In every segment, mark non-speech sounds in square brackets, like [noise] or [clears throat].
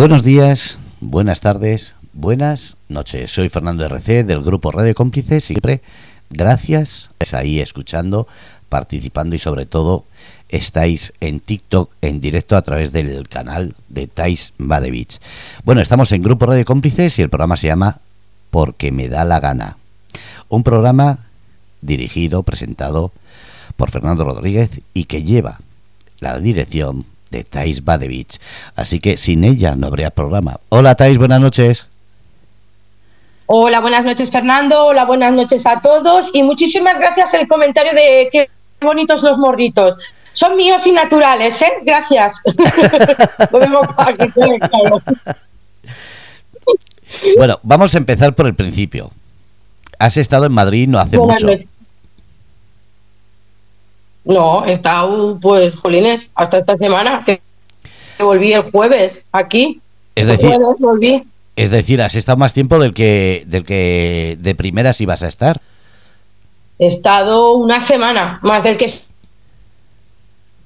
Buenos días, buenas tardes, buenas noches. Soy Fernando RC del grupo Radio Cómplices. Siempre gracias, ahí escuchando, participando y sobre todo estáis en TikTok en directo a través del canal de Tais Badevich. Bueno, estamos en Grupo Radio Cómplices y el programa se llama Porque me da la gana. Un programa dirigido, presentado por Fernando Rodríguez y que lleva la dirección de Tais Badevich. Así que sin ella no habría programa. Hola Tais, buenas noches. Hola, buenas noches Fernando, hola, buenas noches a todos y muchísimas gracias el comentario de qué bonitos los morritos. Son míos y naturales, ¿eh? Gracias. [laughs] bueno, vamos a empezar por el principio. Has estado en Madrid no hace mucho. No, he estado, pues, jolines, hasta esta semana, que volví el jueves aquí. Es decir, volví. es decir, has estado más tiempo del que, del que de primeras ibas a estar. He estado una semana, más del que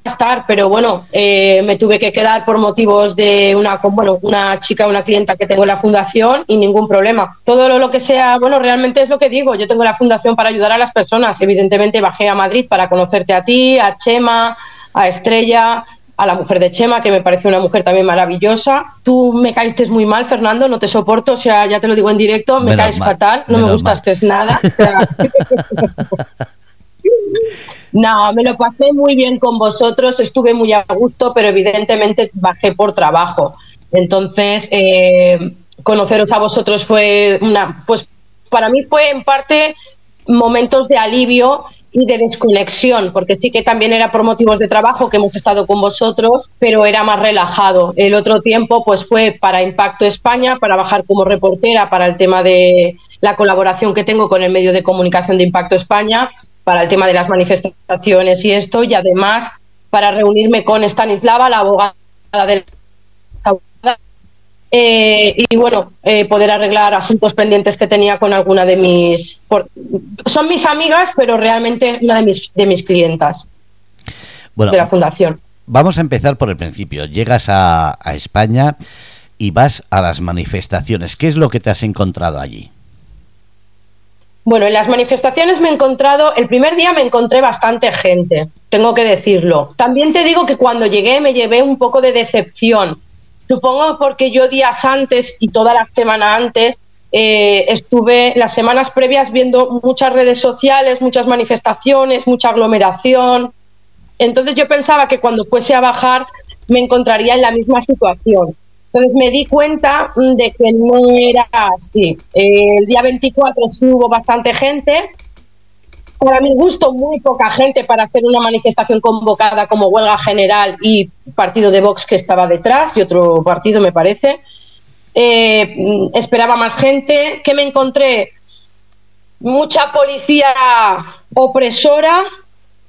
estar, pero bueno, eh, me tuve que quedar por motivos de una, bueno, una chica, una clienta que tengo en la fundación y ningún problema. Todo lo, que sea, bueno, realmente es lo que digo. Yo tengo la fundación para ayudar a las personas. Evidentemente bajé a Madrid para conocerte a ti, a Chema, a Estrella, a la mujer de Chema, que me parece una mujer también maravillosa. Tú me caíste muy mal, Fernando, no te soporto, o sea, ya te lo digo en directo, me caes fatal, no me gustaste nada. [laughs] [laughs] No, me lo pasé muy bien con vosotros, estuve muy a gusto, pero evidentemente bajé por trabajo. Entonces, eh, conoceros a vosotros fue una, pues para mí fue en parte momentos de alivio y de desconexión, porque sí que también era por motivos de trabajo que hemos estado con vosotros, pero era más relajado. El otro tiempo pues fue para Impacto España, para bajar como reportera para el tema de la colaboración que tengo con el medio de comunicación de Impacto España para el tema de las manifestaciones y esto, y además para reunirme con Stanislava, la abogada del eh, y bueno, eh, poder arreglar asuntos pendientes que tenía con alguna de mis... son mis amigas, pero realmente una de mis, de mis clientas bueno, de la fundación. Vamos a empezar por el principio. Llegas a, a España y vas a las manifestaciones. ¿Qué es lo que te has encontrado allí? Bueno, en las manifestaciones me he encontrado, el primer día me encontré bastante gente, tengo que decirlo. También te digo que cuando llegué me llevé un poco de decepción. Supongo porque yo días antes y toda la semana antes eh, estuve las semanas previas viendo muchas redes sociales, muchas manifestaciones, mucha aglomeración. Entonces yo pensaba que cuando fuese a bajar me encontraría en la misma situación. Entonces me di cuenta de que no era así. El día 24 sí hubo bastante gente. Para mi gusto, muy poca gente para hacer una manifestación convocada como huelga general y partido de Vox que estaba detrás y otro partido, me parece. Eh, esperaba más gente. ¿Qué me encontré? Mucha policía opresora,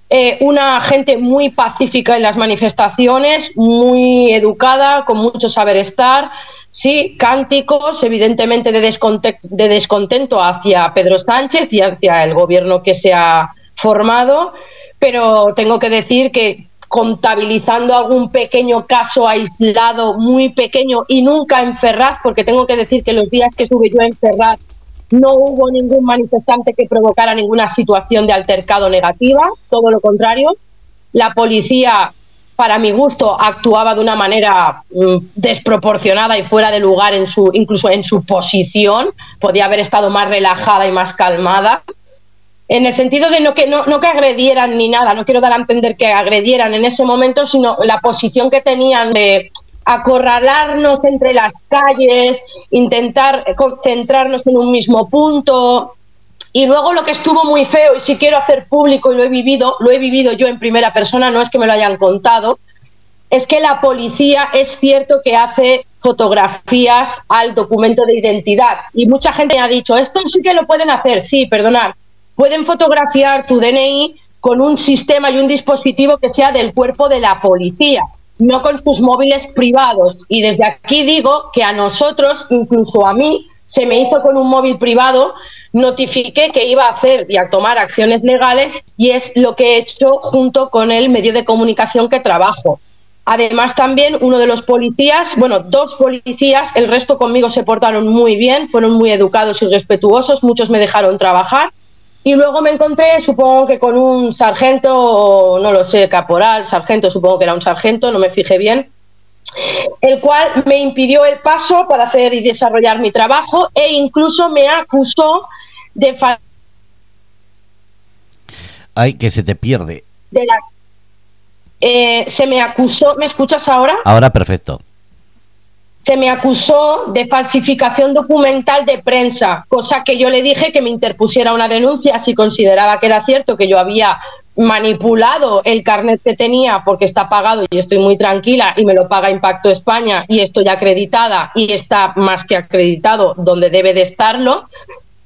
eh, una gente muy pacífica en las manifestaciones, muy educada, con mucho saber estar. Sí, cánticos, evidentemente, de, de descontento hacia Pedro Sánchez y hacia el gobierno que se ha formado, pero tengo que decir que contabilizando algún pequeño caso aislado, muy pequeño y nunca en Ferraz, porque tengo que decir que los días que estuve yo en Ferraz no hubo ningún manifestante que provocara ninguna situación de altercado negativa, todo lo contrario. La policía, para mi gusto, actuaba de una manera mm, desproporcionada y fuera de lugar, en su, incluso en su posición. Podía haber estado más relajada y más calmada. En el sentido de no que, no, no que agredieran ni nada, no quiero dar a entender que agredieran en ese momento, sino la posición que tenían de acorralarnos entre las calles, intentar concentrarnos en un mismo punto. Y luego lo que estuvo muy feo, y si quiero hacer público y lo he vivido, lo he vivido yo en primera persona, no es que me lo hayan contado, es que la policía es cierto que hace fotografías al documento de identidad. Y mucha gente ha dicho, esto sí que lo pueden hacer, sí, perdonad, pueden fotografiar tu DNI con un sistema y un dispositivo que sea del cuerpo de la policía no con sus móviles privados. Y desde aquí digo que a nosotros, incluso a mí, se me hizo con un móvil privado, notifiqué que iba a hacer y a tomar acciones legales y es lo que he hecho junto con el medio de comunicación que trabajo. Además, también uno de los policías, bueno, dos policías, el resto conmigo se portaron muy bien, fueron muy educados y respetuosos, muchos me dejaron trabajar. Y luego me encontré, supongo que con un sargento, no lo sé, caporal, sargento, supongo que era un sargento, no me fijé bien, el cual me impidió el paso para hacer y desarrollar mi trabajo e incluso me acusó de Ay, que se te pierde. De la eh, se me acusó, ¿me escuchas ahora? Ahora perfecto. Se me acusó de falsificación documental de prensa, cosa que yo le dije que me interpusiera una denuncia si consideraba que era cierto que yo había manipulado el carnet que tenía porque está pagado y estoy muy tranquila y me lo paga Impacto España y estoy acreditada y está más que acreditado donde debe de estarlo.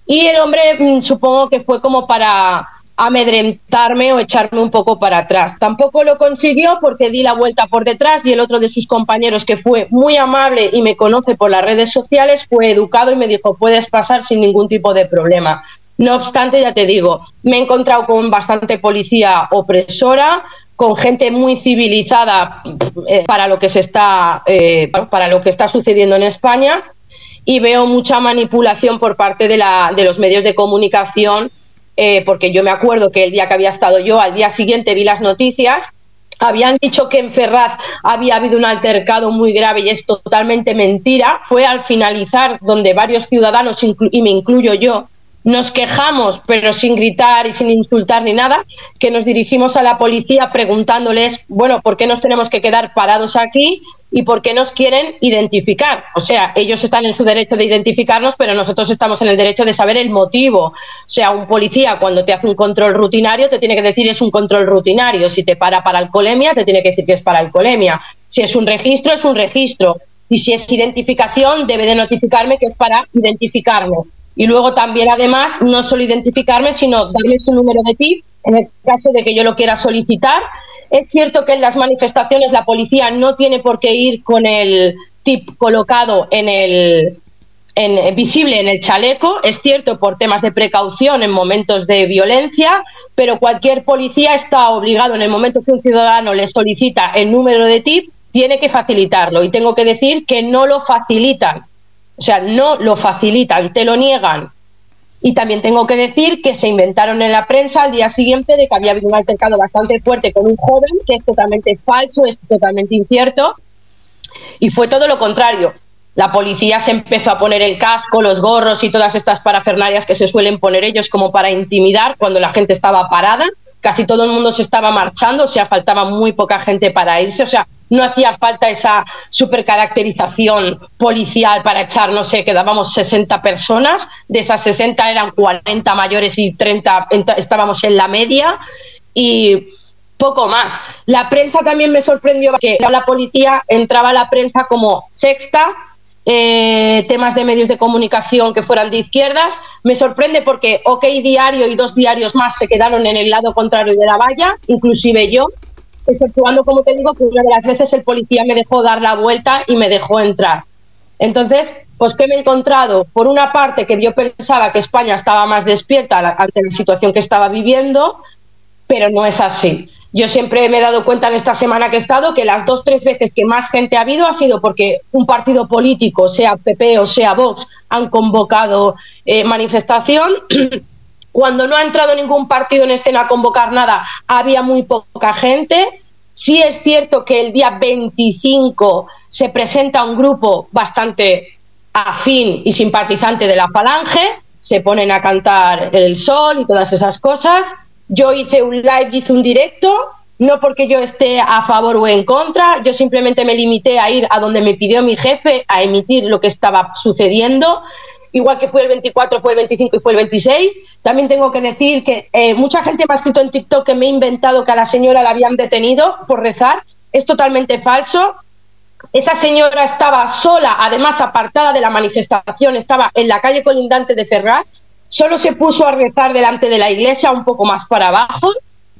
Y el hombre mm, supongo que fue como para amedrentarme o echarme un poco para atrás. Tampoco lo consiguió porque di la vuelta por detrás y el otro de sus compañeros, que fue muy amable y me conoce por las redes sociales, fue educado y me dijo, puedes pasar sin ningún tipo de problema. No obstante, ya te digo, me he encontrado con bastante policía opresora, con gente muy civilizada eh, para lo que se está eh, para lo que está sucediendo en España y veo mucha manipulación por parte de, la, de los medios de comunicación eh, porque yo me acuerdo que el día que había estado yo, al día siguiente vi las noticias, habían dicho que en Ferraz había habido un altercado muy grave y es totalmente mentira. Fue al finalizar donde varios ciudadanos, y me incluyo yo, nos quejamos, pero sin gritar y sin insultar ni nada, que nos dirigimos a la policía preguntándoles, bueno, ¿por qué nos tenemos que quedar parados aquí y por qué nos quieren identificar? O sea, ellos están en su derecho de identificarnos, pero nosotros estamos en el derecho de saber el motivo. O sea, un policía cuando te hace un control rutinario te tiene que decir es un control rutinario. Si te para para alcoholemia, te tiene que decir que es para alcoholemia. Si es un registro, es un registro. Y si es identificación, debe de notificarme que es para identificarme y luego también, además, no solo identificarme, sino darme su número de TIP en el caso de que yo lo quiera solicitar. Es cierto que en las manifestaciones la policía no tiene por qué ir con el TIP colocado en el, en, visible en el chaleco, es cierto por temas de precaución en momentos de violencia, pero cualquier policía está obligado en el momento que un ciudadano le solicita el número de TIP, tiene que facilitarlo. Y tengo que decir que no lo facilitan. O sea, no lo facilitan, te lo niegan. Y también tengo que decir que se inventaron en la prensa al día siguiente de que había habido un altercado bastante fuerte con un joven, que es totalmente falso, es totalmente incierto. Y fue todo lo contrario. La policía se empezó a poner el casco, los gorros y todas estas parafernalias que se suelen poner ellos como para intimidar cuando la gente estaba parada casi todo el mundo se estaba marchando, o sea, faltaba muy poca gente para irse, o sea, no hacía falta esa supercaracterización policial para echar, no sé, quedábamos 60 personas, de esas 60 eran 40 mayores y 30 estábamos en la media y poco más. La prensa también me sorprendió que la policía entraba a la prensa como sexta, eh, temas de medios de comunicación que fueran de izquierdas. Me sorprende porque OK Diario y dos diarios más se quedaron en el lado contrario de la valla, inclusive yo, exceptuando, como te digo, que una de las veces el policía me dejó dar la vuelta y me dejó entrar. Entonces, pues que me he encontrado, por una parte, que yo pensaba que España estaba más despierta ante la situación que estaba viviendo, pero no es así. Yo siempre me he dado cuenta en esta semana que he estado que las dos, tres veces que más gente ha habido ha sido porque un partido político, sea PP o sea Vox, han convocado eh, manifestación. [clears throat] Cuando no ha entrado ningún partido en escena a convocar nada, había muy poca gente. Sí es cierto que el día 25 se presenta un grupo bastante afín y simpatizante de la Falange, se ponen a cantar el sol y todas esas cosas yo hice un live, hice un directo, no porque yo esté a favor o en contra, yo simplemente me limité a ir a donde me pidió mi jefe a emitir lo que estaba sucediendo. Igual que fue el 24, fue el 25 y fue el 26. También tengo que decir que eh, mucha gente me ha escrito en TikTok que me he inventado que a la señora la habían detenido por rezar. Es totalmente falso. Esa señora estaba sola, además apartada de la manifestación, estaba en la calle colindante de Ferraz solo se puso a rezar delante de la iglesia un poco más para abajo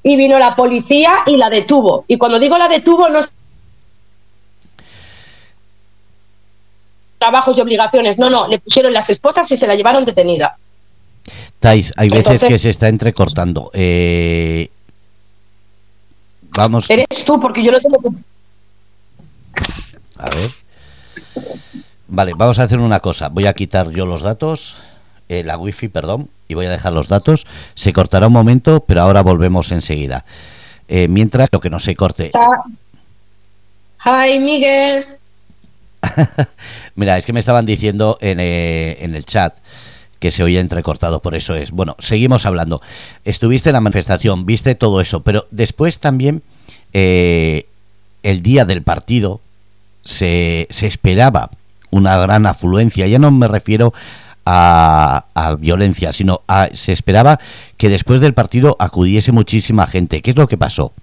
y vino la policía y la detuvo. Y cuando digo la detuvo no es trabajos y obligaciones, no, no, le pusieron las esposas y se la llevaron detenida. Tais, hay veces que se está entrecortando. Eh, vamos. Eres tú, porque yo lo tengo que... A ver. Vale, vamos a hacer una cosa. Voy a quitar yo los datos, eh, la wifi, perdón, y voy a dejar los datos. Se cortará un momento, pero ahora volvemos enseguida. Eh, mientras, lo que no se corte. Hi, Miguel. [laughs] Mira, es que me estaban diciendo en, eh, en el chat que se oía entrecortado, por eso es. Bueno, seguimos hablando. Estuviste en la manifestación, viste todo eso, pero después también eh, el día del partido se, se, esperaba una gran afluencia. Ya no me refiero a, violencia, sino a, se esperaba que después del partido acudiese muchísima gente. ¿Qué es lo que pasó?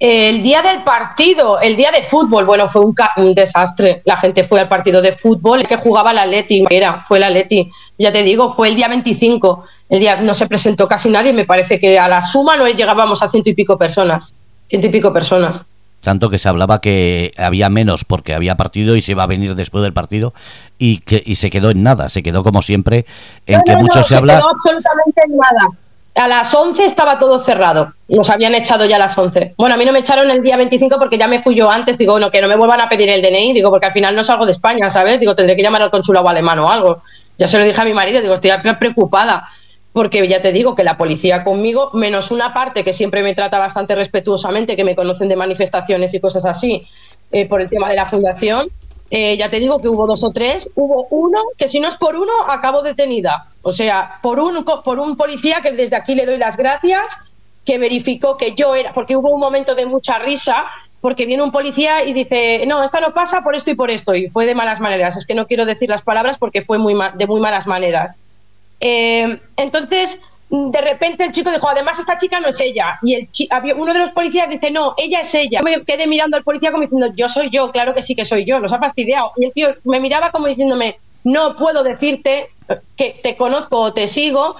El día del partido, el día de fútbol, bueno, fue un, desastre. La gente fue al partido de fútbol que jugaba la Leti, era, fue la Leti. Ya te digo, fue el día 25. El día no se presentó casi nadie, me parece que a la suma no llegábamos a ciento y pico personas. Ciento y pico personas. Tanto que se hablaba que había menos porque había partido y se iba a venir después del partido y que y se quedó en nada, se quedó como siempre en no, que no, mucho no, se habla. Quedó absolutamente en nada a las 11 estaba todo cerrado. Nos habían echado ya a las 11. Bueno, a mí no me echaron el día 25 porque ya me fui yo antes. Digo, no, que no me vuelvan a pedir el DNI. Digo, porque al final no salgo de España, ¿sabes? Digo, tendré que llamar al consulado alemán o algo. Ya se lo dije a mi marido. Digo, estoy preocupada. Porque ya te digo que la policía conmigo, menos una parte que siempre me trata bastante respetuosamente, que me conocen de manifestaciones y cosas así, eh, por el tema de la fundación, eh, ya te digo que hubo dos o tres, hubo uno que si no es por uno acabo detenida. O sea, por un, por un policía que desde aquí le doy las gracias, que verificó que yo era, porque hubo un momento de mucha risa, porque viene un policía y dice, no, esto no pasa por esto y por esto, y fue de malas maneras. Es que no quiero decir las palabras porque fue muy de muy malas maneras. Eh, entonces, de repente el chico dijo, además esta chica no es ella. Y el había uno de los policías dice, no, ella es ella. Me quedé mirando al policía como diciendo, yo soy yo, claro que sí que soy yo, nos ha fastidiado. Y el tío me miraba como diciéndome, no puedo decirte que te conozco o te sigo,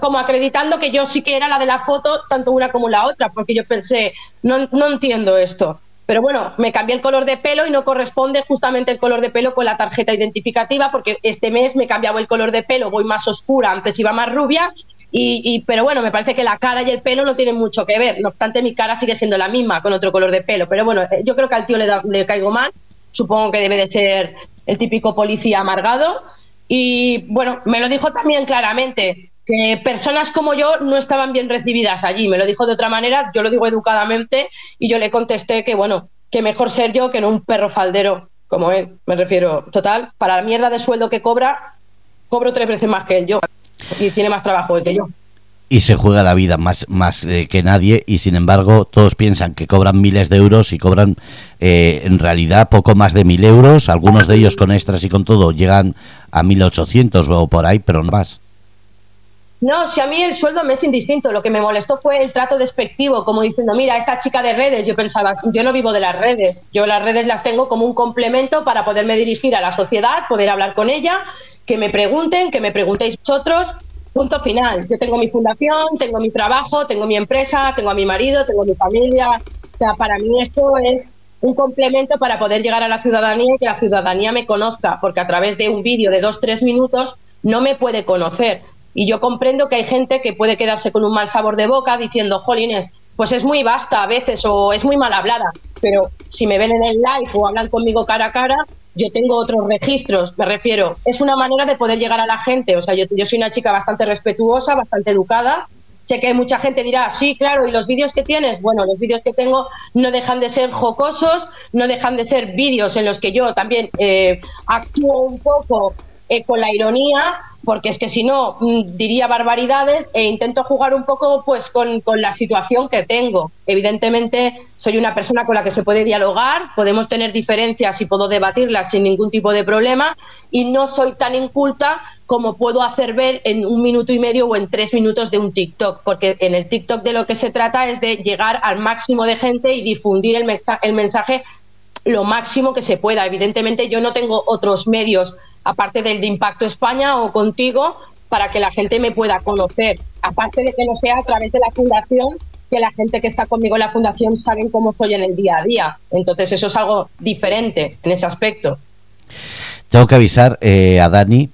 como acreditando que yo sí que era la de la foto, tanto una como la otra, porque yo pensé, no, no entiendo esto. Pero bueno, me cambié el color de pelo y no corresponde justamente el color de pelo con la tarjeta identificativa, porque este mes me he cambiado el color de pelo, voy más oscura, antes iba más rubia, y, pero bueno, me parece que la cara y el pelo no tienen mucho que ver. No obstante, mi cara sigue siendo la misma, con otro color de pelo. Pero bueno, yo creo que al tío le, da, le caigo mal. Supongo que debe de ser el típico policía amargado. Y bueno, me lo dijo también claramente, que personas como yo no estaban bien recibidas allí. Me lo dijo de otra manera, yo lo digo educadamente y yo le contesté que bueno, que mejor ser yo que no un perro faldero como él. Me refiero, total, para la mierda de sueldo que cobra, cobro tres veces más que él yo y tiene más trabajo que yo. Y se juega la vida más, más eh, que nadie y sin embargo todos piensan que cobran miles de euros y cobran eh, en realidad poco más de mil euros, algunos de ellos con extras y con todo llegan a 1800 o por ahí, pero no más. No, si a mí el sueldo me es indistinto, lo que me molestó fue el trato despectivo, como diciendo, mira, esta chica de redes, yo pensaba, yo no vivo de las redes, yo las redes las tengo como un complemento para poderme dirigir a la sociedad, poder hablar con ella que me pregunten, que me preguntéis vosotros, punto final. Yo tengo mi fundación, tengo mi trabajo, tengo mi empresa, tengo a mi marido, tengo mi familia. O sea, para mí esto es un complemento para poder llegar a la ciudadanía y que la ciudadanía me conozca, porque a través de un vídeo de dos, tres minutos no me puede conocer. Y yo comprendo que hay gente que puede quedarse con un mal sabor de boca diciendo, jolines, pues es muy vasta a veces o es muy mal hablada, pero si me ven en el live o hablan conmigo cara a cara, yo tengo otros registros, me refiero, es una manera de poder llegar a la gente, o sea, yo, yo soy una chica bastante respetuosa, bastante educada, sé que mucha gente dirá, sí, claro, ¿y los vídeos que tienes? Bueno, los vídeos que tengo no dejan de ser jocosos, no dejan de ser vídeos en los que yo también eh, actúo un poco eh, con la ironía, porque es que si no mm, diría barbaridades e intento jugar un poco pues con, con, la situación que tengo. Evidentemente soy una persona con la que se puede dialogar, podemos tener diferencias y puedo debatirlas sin ningún tipo de problema y no soy tan inculta como puedo hacer ver en un minuto y medio o en tres minutos de un TikTok, porque en el TikTok de lo que se trata es de llegar al máximo de gente y difundir el, mensaje, el mensaje lo máximo que se pueda. Evidentemente yo no tengo otros medios aparte del de Impacto España o contigo, para que la gente me pueda conocer. Aparte de que no sea a través de la fundación, que la gente que está conmigo en la fundación saben cómo soy en el día a día. Entonces eso es algo diferente en ese aspecto. Tengo que avisar eh, a Dani.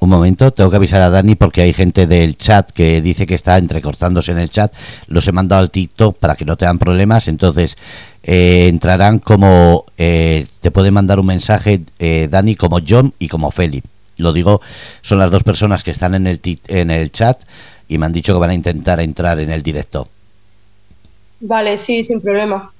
Un momento, tengo que avisar a Dani porque hay gente del chat que dice que está entrecortándose en el chat. Los he mandado al TikTok para que no tengan problemas. Entonces, eh, entrarán como. Eh, te puede mandar un mensaje, eh, Dani, como John y como Feli. Lo digo, son las dos personas que están en el, en el chat y me han dicho que van a intentar entrar en el directo. Vale, sí, sin problema.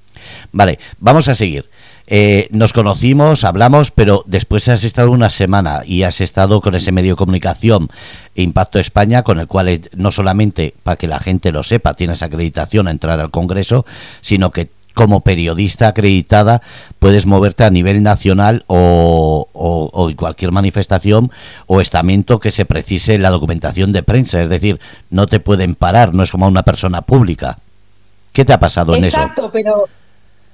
Vale, vamos a seguir. Eh, nos conocimos, hablamos, pero después has estado una semana y has estado con ese medio de comunicación Impacto España, con el cual no solamente para que la gente lo sepa, tienes acreditación a entrar al Congreso, sino que como periodista acreditada puedes moverte a nivel nacional o, o, en cualquier manifestación o estamento que se precise la documentación de prensa. Es decir, no te pueden parar, no es como una persona pública. ¿Qué te ha pasado en eso? Exacto, pero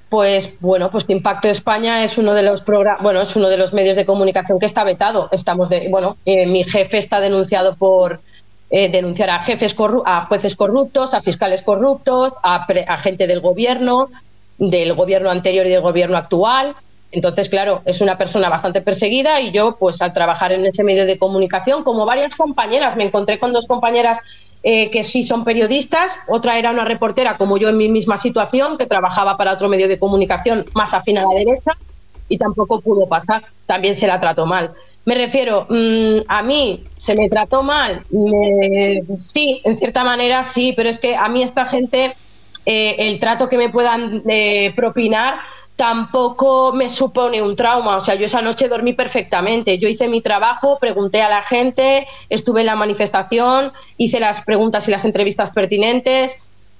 pues bueno, pues Impacto España es uno de los bueno, es uno de los medios de comunicación que está vetado. Estamos de, bueno, eh, mi jefe está denunciado por eh, denunciar a jefes a jueces corruptos, a fiscales corruptos, a, a gente del gobierno, del gobierno anterior y del gobierno actual. Entonces, claro, es una persona bastante perseguida y yo, pues al trabajar en ese medio de comunicación, como varias compañeras, me encontré con dos compañeras eh, que sí son periodistas, otra era una reportera como yo en mi misma situación, que trabajaba para otro medio de comunicación más afín a la derecha y tampoco pudo pasar, también se la trató mal. Me refiero, mm, a mí se me trató mal, sí, en cierta manera sí, pero es que a mí esta gente, eh, el trato que me puedan eh, propinar, tampoco me supone un trauma. O sea, yo esa noche dormí perfectamente. Yo hice mi trabajo, pregunté a la gente, estuve en la manifestación, hice las preguntas y las entrevistas pertinentes.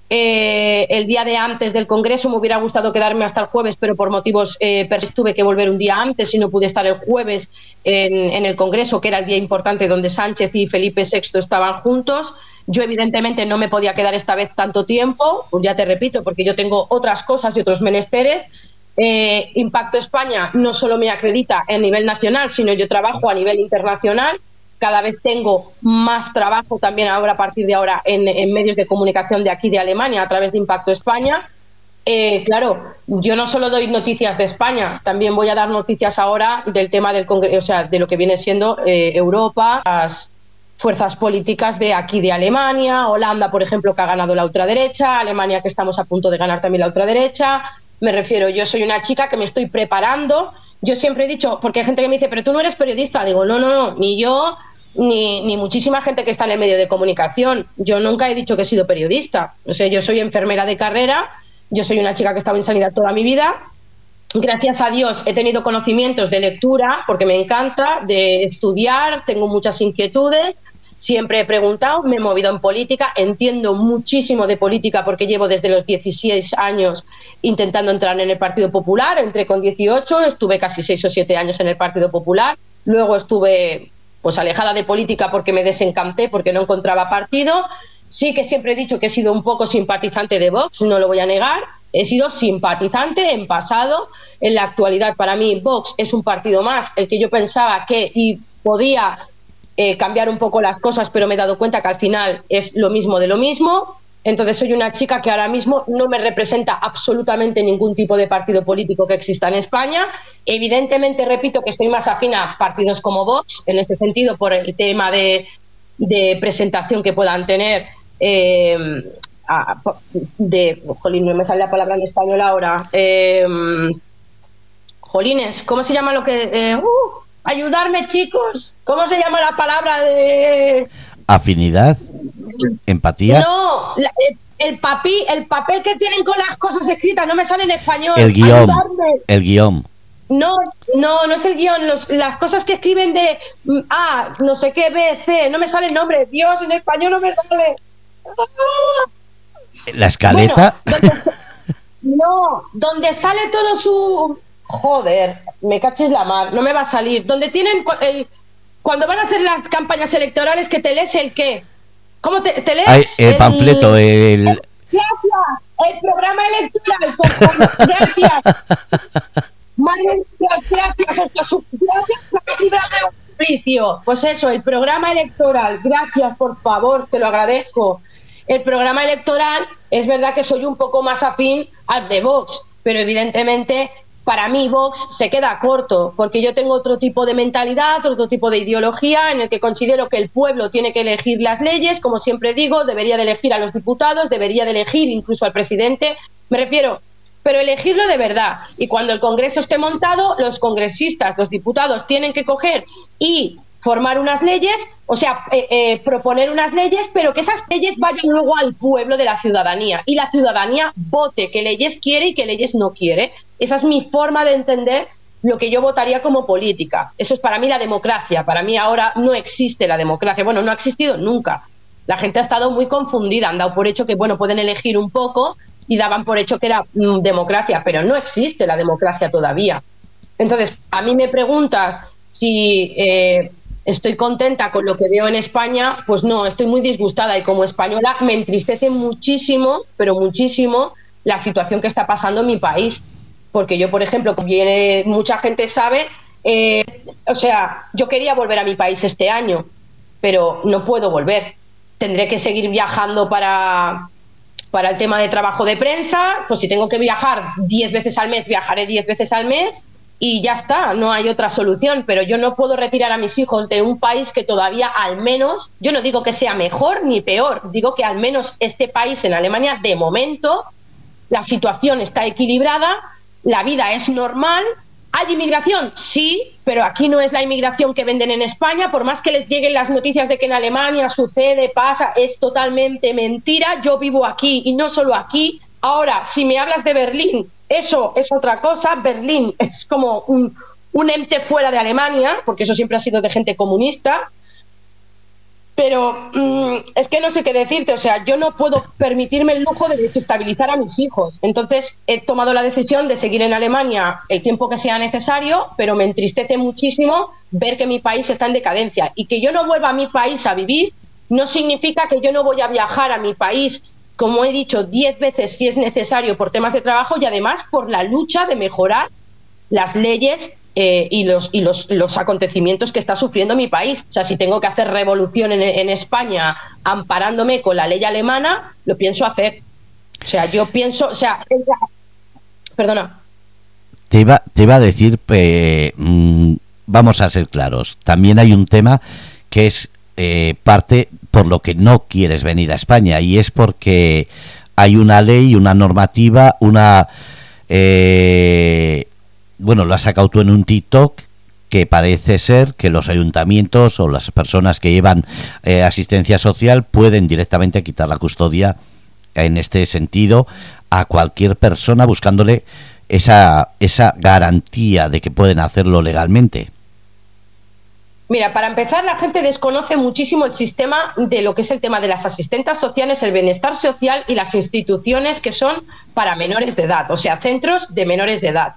Eh, el día de antes del Congreso me hubiera gustado quedarme hasta el jueves, pero por motivos eh, tuve que volver un día antes y no pude estar el jueves en, en el Congreso, que era el día importante donde Sánchez y Felipe VI estaban juntos. Yo evidentemente no me podía quedar esta vez tanto tiempo, ya te repito, porque yo tengo otras cosas y otros menesteres, eh, Impacto España no solo me acredita a nivel nacional, sino yo trabajo a nivel internacional. Cada vez tengo más trabajo también ahora a partir de ahora en, medios de comunicación de aquí de Alemania a través de Impacto España. Eh, claro, yo no solo doy noticias de España, también voy a dar noticias ahora del tema del Congreso, o sea, de lo que viene siendo eh, Europa, las fuerzas políticas de aquí de Alemania, Holanda, por ejemplo, que ha ganado la ultraderecha, Alemania que estamos a punto de ganar también la ultraderecha, me refiero, yo soy una chica que me estoy preparando. Yo siempre he dicho, porque hay gente que me dice, pero tú no eres periodista. Digo, no, no, no, ni yo, ni, ni muchísima gente que está en el medio de comunicación. Yo nunca he dicho que he sido periodista. O sea, yo soy enfermera de carrera, yo soy una chica que ha estado en sanidad toda mi vida. Gracias a Dios he tenido conocimientos de lectura, porque me encanta, de estudiar, tengo muchas inquietudes Siempre he preguntado, me he movido en política, entiendo muchísimo de política porque llevo desde los 16 años intentando entrar en el Partido Popular, entré con 18, estuve casi 6 o 7 años en el Partido Popular, luego estuve pues alejada de política porque me desencanté, porque no encontraba partido. Sí que siempre he dicho que he sido un poco simpatizante de Vox, no lo voy a negar, he sido simpatizante en pasado, en la actualidad para mí Vox es un partido más, el que yo pensaba que y podía eh, cambiar un poco las cosas, pero me he dado cuenta que al final es lo mismo de lo mismo. Entonces soy una chica que ahora mismo no me representa absolutamente ningún tipo de partido político que exista en España. Evidentemente, repito que soy más afín a partidos como Vox, en este sentido, por el tema de, presentación que puedan tener. Eh, de, jolín, no me sale la palabra en español ahora. Eh, jolines, ¿cómo se llama lo que...? Uh, ayudarme, chicos. ¿Cómo se llama la palabra de...? Afinidad, empatía. No, el, papi, el papel que tienen con las cosas escritas no me sale en español. El guion. El guion. No, no, no es el guion. las cosas que escriben de mm, A, no sé qué, B, C, no me sale el nombre. Dios, en español no me sale. La escaleta. [laughs] no, donde sale todo su. Joder, me caches la mar, no me va a salir. Donde tienen el, cuando van a hacer las campañas electorales, que te lees el qué. ¿Cómo te, lees? el, panfleto, el... Gracias, el programa electoral. [laughs] gracias. gracias, gracias, gracias un juicio. Pues eso, el programa electoral. Gracias, por favor, te lo agradezco. El programa electoral, es verdad que soy un poco más afín al de Vox, pero evidentemente para mí Vox se queda corto, porque yo tengo otro tipo de mentalidad, otro tipo de ideología, en el que considero que el pueblo tiene que elegir las leyes, como siempre digo, debería de elegir a los diputados, debería de elegir incluso al presidente. Me refiero, pero elegirlo de verdad. Y cuando el Congreso esté montado, los congresistas, los diputados, tienen que coger y formar unas leyes, o sea, eh, eh, proponer unas leyes, pero que esas leyes vayan luego al pueblo de la ciudadanía y la ciudadanía vote qué leyes quiere y qué leyes no quiere. Esa es mi forma de entender lo que yo votaría como política. Eso es para mí la democracia. Para mí ahora no existe la democracia. Bueno, no ha existido nunca. La gente ha estado muy confundida, han dado por hecho que, bueno, pueden elegir un poco y daban por hecho que era mm, democracia, pero no existe la democracia todavía. Entonces, a mí me preguntas si eh, estoy contenta con lo que veo en España, pues no, estoy muy disgustada y como española me entristece muchísimo, pero muchísimo, la situación que está pasando en mi país. Porque yo, por ejemplo, como viene, mucha gente sabe, eh, o sea, yo quería volver a mi país este año, pero no puedo volver. Tendré que seguir viajando para, para el tema de trabajo de prensa, pues si tengo que viajar 10 veces al mes, viajaré 10 veces al mes y ya está, no hay otra solución, pero yo no puedo retirar a mis hijos de un país que todavía al menos, yo no digo que sea mejor ni peor, digo que al menos este país en Alemania, de momento, la situación está equilibrada, la vida es normal. ¿Hay inmigración? Sí, pero aquí no es la inmigración que venden en España, por más que les lleguen las noticias de que en Alemania sucede, pasa, es totalmente mentira. Yo vivo aquí y no solo aquí. Ahora, si me hablas de Berlín, eso es otra cosa. Berlín [laughs] es como un, ente fuera de Alemania, porque eso siempre ha sido de gente comunista. Pero mm, es que no sé qué decirte, o sea, yo no puedo permitirme el lujo de desestabilizar a mis hijos. Entonces he tomado la decisión de seguir en Alemania el tiempo que sea necesario, pero me entristece muchísimo ver que mi país está en decadencia. Y que yo no vuelva a mi país a vivir no significa que yo no voy a viajar a mi país como he dicho, diez veces si es necesario por temas de trabajo y además por la lucha de mejorar las leyes eh, y, los, y los, los, acontecimientos que está sufriendo mi país. O sea, si tengo que hacer revolución en, en, España amparándome con la ley alemana, lo pienso hacer. O sea, yo pienso, o sea, perdona. Te iba, te iba a decir, eh, vamos a ser claros, también hay un tema que es eh, parte por lo que no quieres venir a España y es porque hay una ley, una normativa, una... Eh, bueno, lo has sacado tú en un TikTok que parece ser que los ayuntamientos o las personas que llevan eh, asistencia social pueden directamente quitar la custodia en este sentido a cualquier persona buscándole esa, esa garantía de que pueden hacerlo legalmente. Mira, para empezar, la gente desconoce muchísimo el sistema de lo que es el tema de las asistentas sociales, el bienestar social y las instituciones que son para menores de edad, o sea, centros de menores de edad.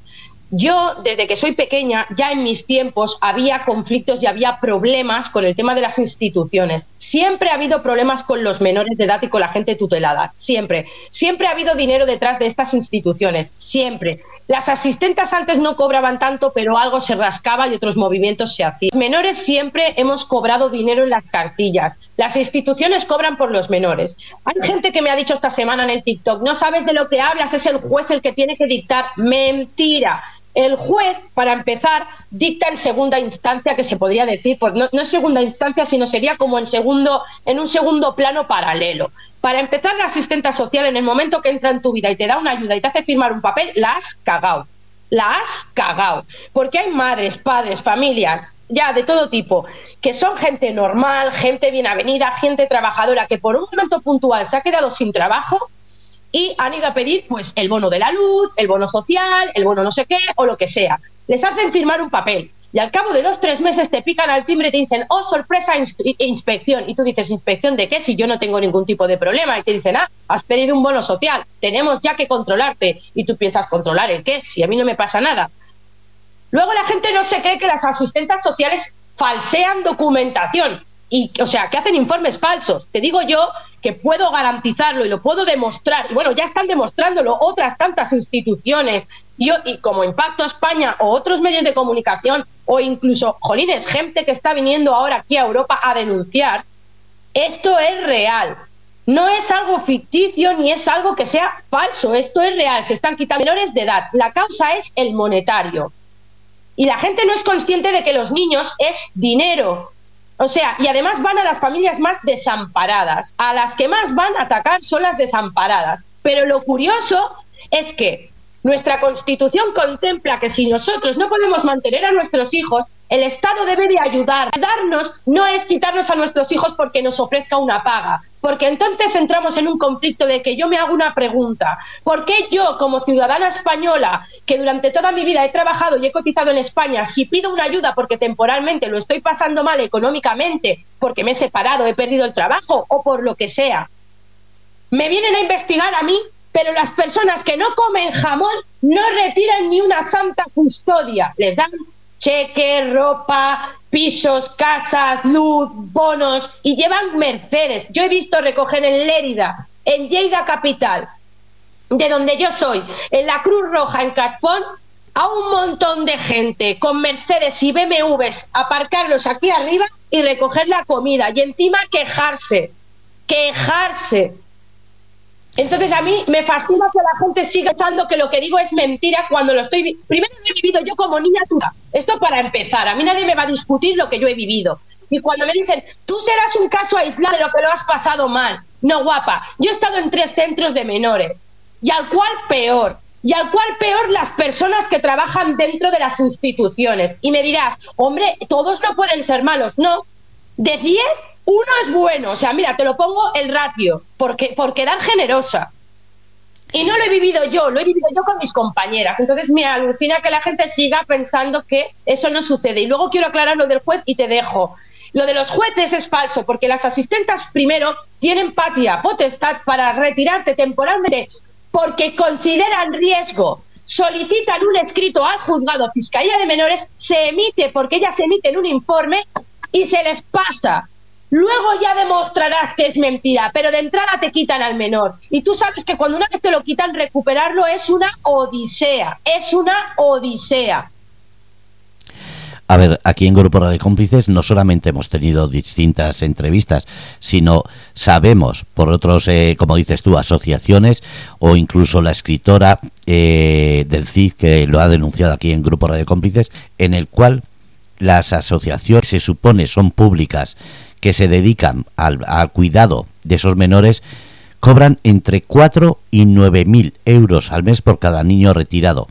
Yo, desde que soy pequeña, ya en mis tiempos había conflictos y había problemas con el tema de las instituciones. Siempre ha habido problemas con los menores de edad y con la gente tutelada. Siempre. Siempre ha habido dinero detrás de estas instituciones. Siempre. Las asistentes antes no cobraban tanto, pero algo se rascaba y otros movimientos se hacían. Menores siempre hemos cobrado dinero en las cartillas. Las instituciones cobran por los menores. Hay gente que me ha dicho esta semana en el TikTok, no sabes de lo que hablas, es el juez el que tiene que dictar. Mentira el juez, para empezar, dicta en segunda instancia, que se podría decir, pues no, no, es segunda instancia, sino sería como en segundo, en un segundo plano paralelo. Para empezar, la asistenta social, en el momento que entra en tu vida y te da una ayuda y te hace firmar un papel, la has cagado. La has cagado. Porque hay madres, padres, familias, ya de todo tipo, que son gente normal, gente bien avenida, gente trabajadora, que por un momento puntual se ha quedado sin trabajo y han ido a pedir pues el bono de la luz, el bono social, el bono no sé qué o lo que sea. Les hacen firmar un papel y al cabo de dos, tres meses te pican al timbre y te dicen, oh, sorpresa, inspección. Y tú dices, ¿inspección de qué? Si yo no tengo ningún tipo de problema. Y te dicen, ah, has pedido un bono social, tenemos ya que controlarte. Y tú piensas, ¿controlar el qué? Si a mí no me pasa nada. Luego la gente no se cree que las asistentes sociales falsean documentación y, o sea, que hacen informes falsos. Te digo yo que puedo garantizarlo y lo puedo demostrar. Y bueno, ya están demostrándolo otras tantas instituciones. Y, y como Impacto España o otros medios de comunicación o incluso, jolines, gente que está viniendo ahora aquí a Europa a denunciar, esto es real. No es algo ficticio ni es algo que sea falso, esto es real, se están quitando menores de edad. La causa es el monetario. Y la gente no es consciente de que los niños es dinero. O sea, y además van a las familias más desamparadas. A las que más van a atacar son las desamparadas. Pero lo curioso es que nuestra constitución contempla que si nosotros no podemos mantener a nuestros hijos, el Estado debe de ayudar. Ayudarnos no es quitarnos a nuestros hijos porque nos ofrezca una paga, porque entonces entramos en un conflicto de que yo me hago una pregunta. ¿Por qué yo, como ciudadana española, que durante toda mi vida he trabajado y he cotizado en España, si pido una ayuda porque temporalmente lo estoy pasando mal económicamente, porque me he separado, he perdido el trabajo o por lo que sea, me vienen a investigar a mí, pero las personas que no comen jamón no retiran ni una santa custodia, les dan cheque, ropa, pisos, casas, luz, bonos y llevan Mercedes. Yo he visto recoger en Lérida, en Lleida Capital, de donde yo soy, en la Cruz Roja, en Catpón, a un montón de gente con Mercedes y BMWs, aparcarlos aquí arriba y recoger la comida y encima quejarse, quejarse entonces a mí me fascina que la gente siga pensando que lo que digo es mentira cuando lo estoy... Primero lo he vivido yo como niña tuya. Esto para empezar. A mí nadie me va a discutir lo que yo he vivido. Y cuando me dicen, tú serás un caso aislado de lo que lo has pasado mal. No, guapa. Yo he estado en tres centros de menores. Y al cual peor. Y al cual peor las personas que trabajan dentro de las instituciones. Y me dirás, hombre, todos no pueden ser malos. No. De 10, uno es bueno, o sea, mira, te lo pongo el ratio, porque, por quedar generosa. Y no lo he vivido yo, lo he vivido yo con mis compañeras. Entonces me alucina que la gente siga pensando que eso no sucede. Y luego quiero aclarar lo del juez y te dejo. Lo de los jueces es falso, porque las asistentas primero tienen patria, potestad para retirarte temporalmente porque consideran riesgo. Solicitan un escrito al juzgado Fiscalía de Menores, se emite porque ellas emiten un informe y se les pasa. Luego ya demostrarás que es mentira, pero de entrada te quitan al menor. Y tú sabes que cuando una vez te lo quitan, recuperarlo es una odisea. Es una odisea. A ver, aquí en Grupo de Cómplices no solamente hemos tenido distintas entrevistas, sino sabemos por otros, eh, como dices tú, asociaciones o incluso la escritora eh, del CID que lo ha denunciado aquí en Grupo de Cómplices, en el cual las asociaciones se supone son públicas que se dedican al, cuidado de esos menores cobran entre 4 y 9 mil euros al mes por cada niño retirado.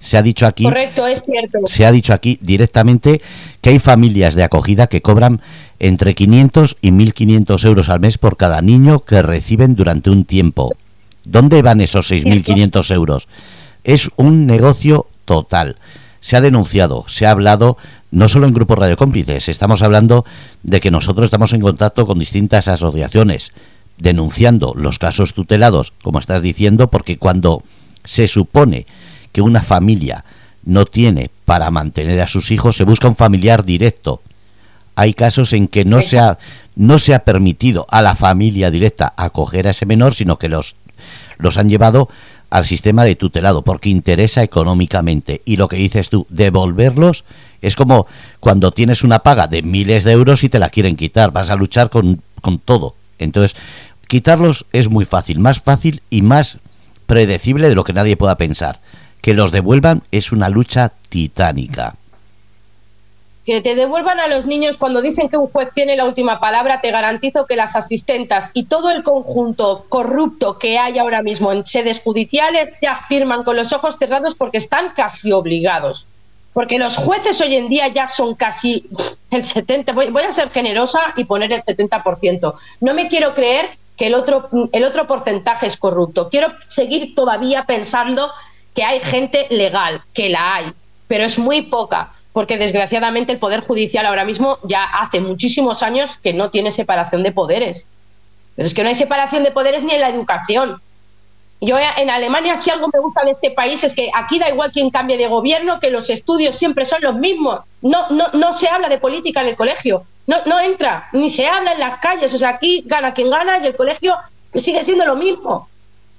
Se ha dicho aquí, Correcto, es cierto. Se ha dicho aquí directamente que hay familias de acogida que cobran entre 500 y 1.500 euros al mes por cada niño que reciben durante un tiempo. ¿Dónde van esos 6.500 euros? Es un negocio total. Se ha denunciado, se ha hablado no solo en Grupo Radio Cómplices, estamos hablando de que nosotros estamos en contacto con distintas asociaciones denunciando los casos tutelados, como estás diciendo, porque cuando se supone que una familia no tiene para mantener a sus hijos, se busca un familiar directo. Hay casos en que no se ha, no se ha permitido a la familia directa acoger a ese menor, sino que los, los han llevado al sistema de tutelado, porque interesa económicamente. Y lo que dices tú, devolverlos es como cuando tienes una paga de miles de euros y te la quieren quitar, vas a luchar con, con todo. Entonces, quitarlos es muy fácil, más fácil y más predecible de lo que nadie pueda pensar. Que los devuelvan es una lucha titánica. Que te devuelvan a los niños cuando dicen que un juez tiene la última palabra, te garantizo que las asistentas y todo el conjunto corrupto que hay ahora mismo en sedes judiciales ya firman con los ojos cerrados porque están casi obligados. Porque los jueces hoy en día ya son casi el 70%, voy, voy a ser generosa y poner el 70%. No me quiero creer que el otro, el otro porcentaje es corrupto. Quiero seguir todavía pensando que hay gente legal, que la hay, pero es muy poca, porque desgraciadamente el Poder Judicial ahora mismo ya hace muchísimos años que no tiene separación de poderes. Pero es que no hay separación de poderes ni en la educación. Yo en Alemania, si algo me gusta de este país es que aquí da igual quien cambie de gobierno, que los estudios siempre son los mismos. No, no, no se habla de política en el colegio, no, no entra, ni se habla en las calles. O sea, aquí gana quien gana y el colegio sigue siendo lo mismo.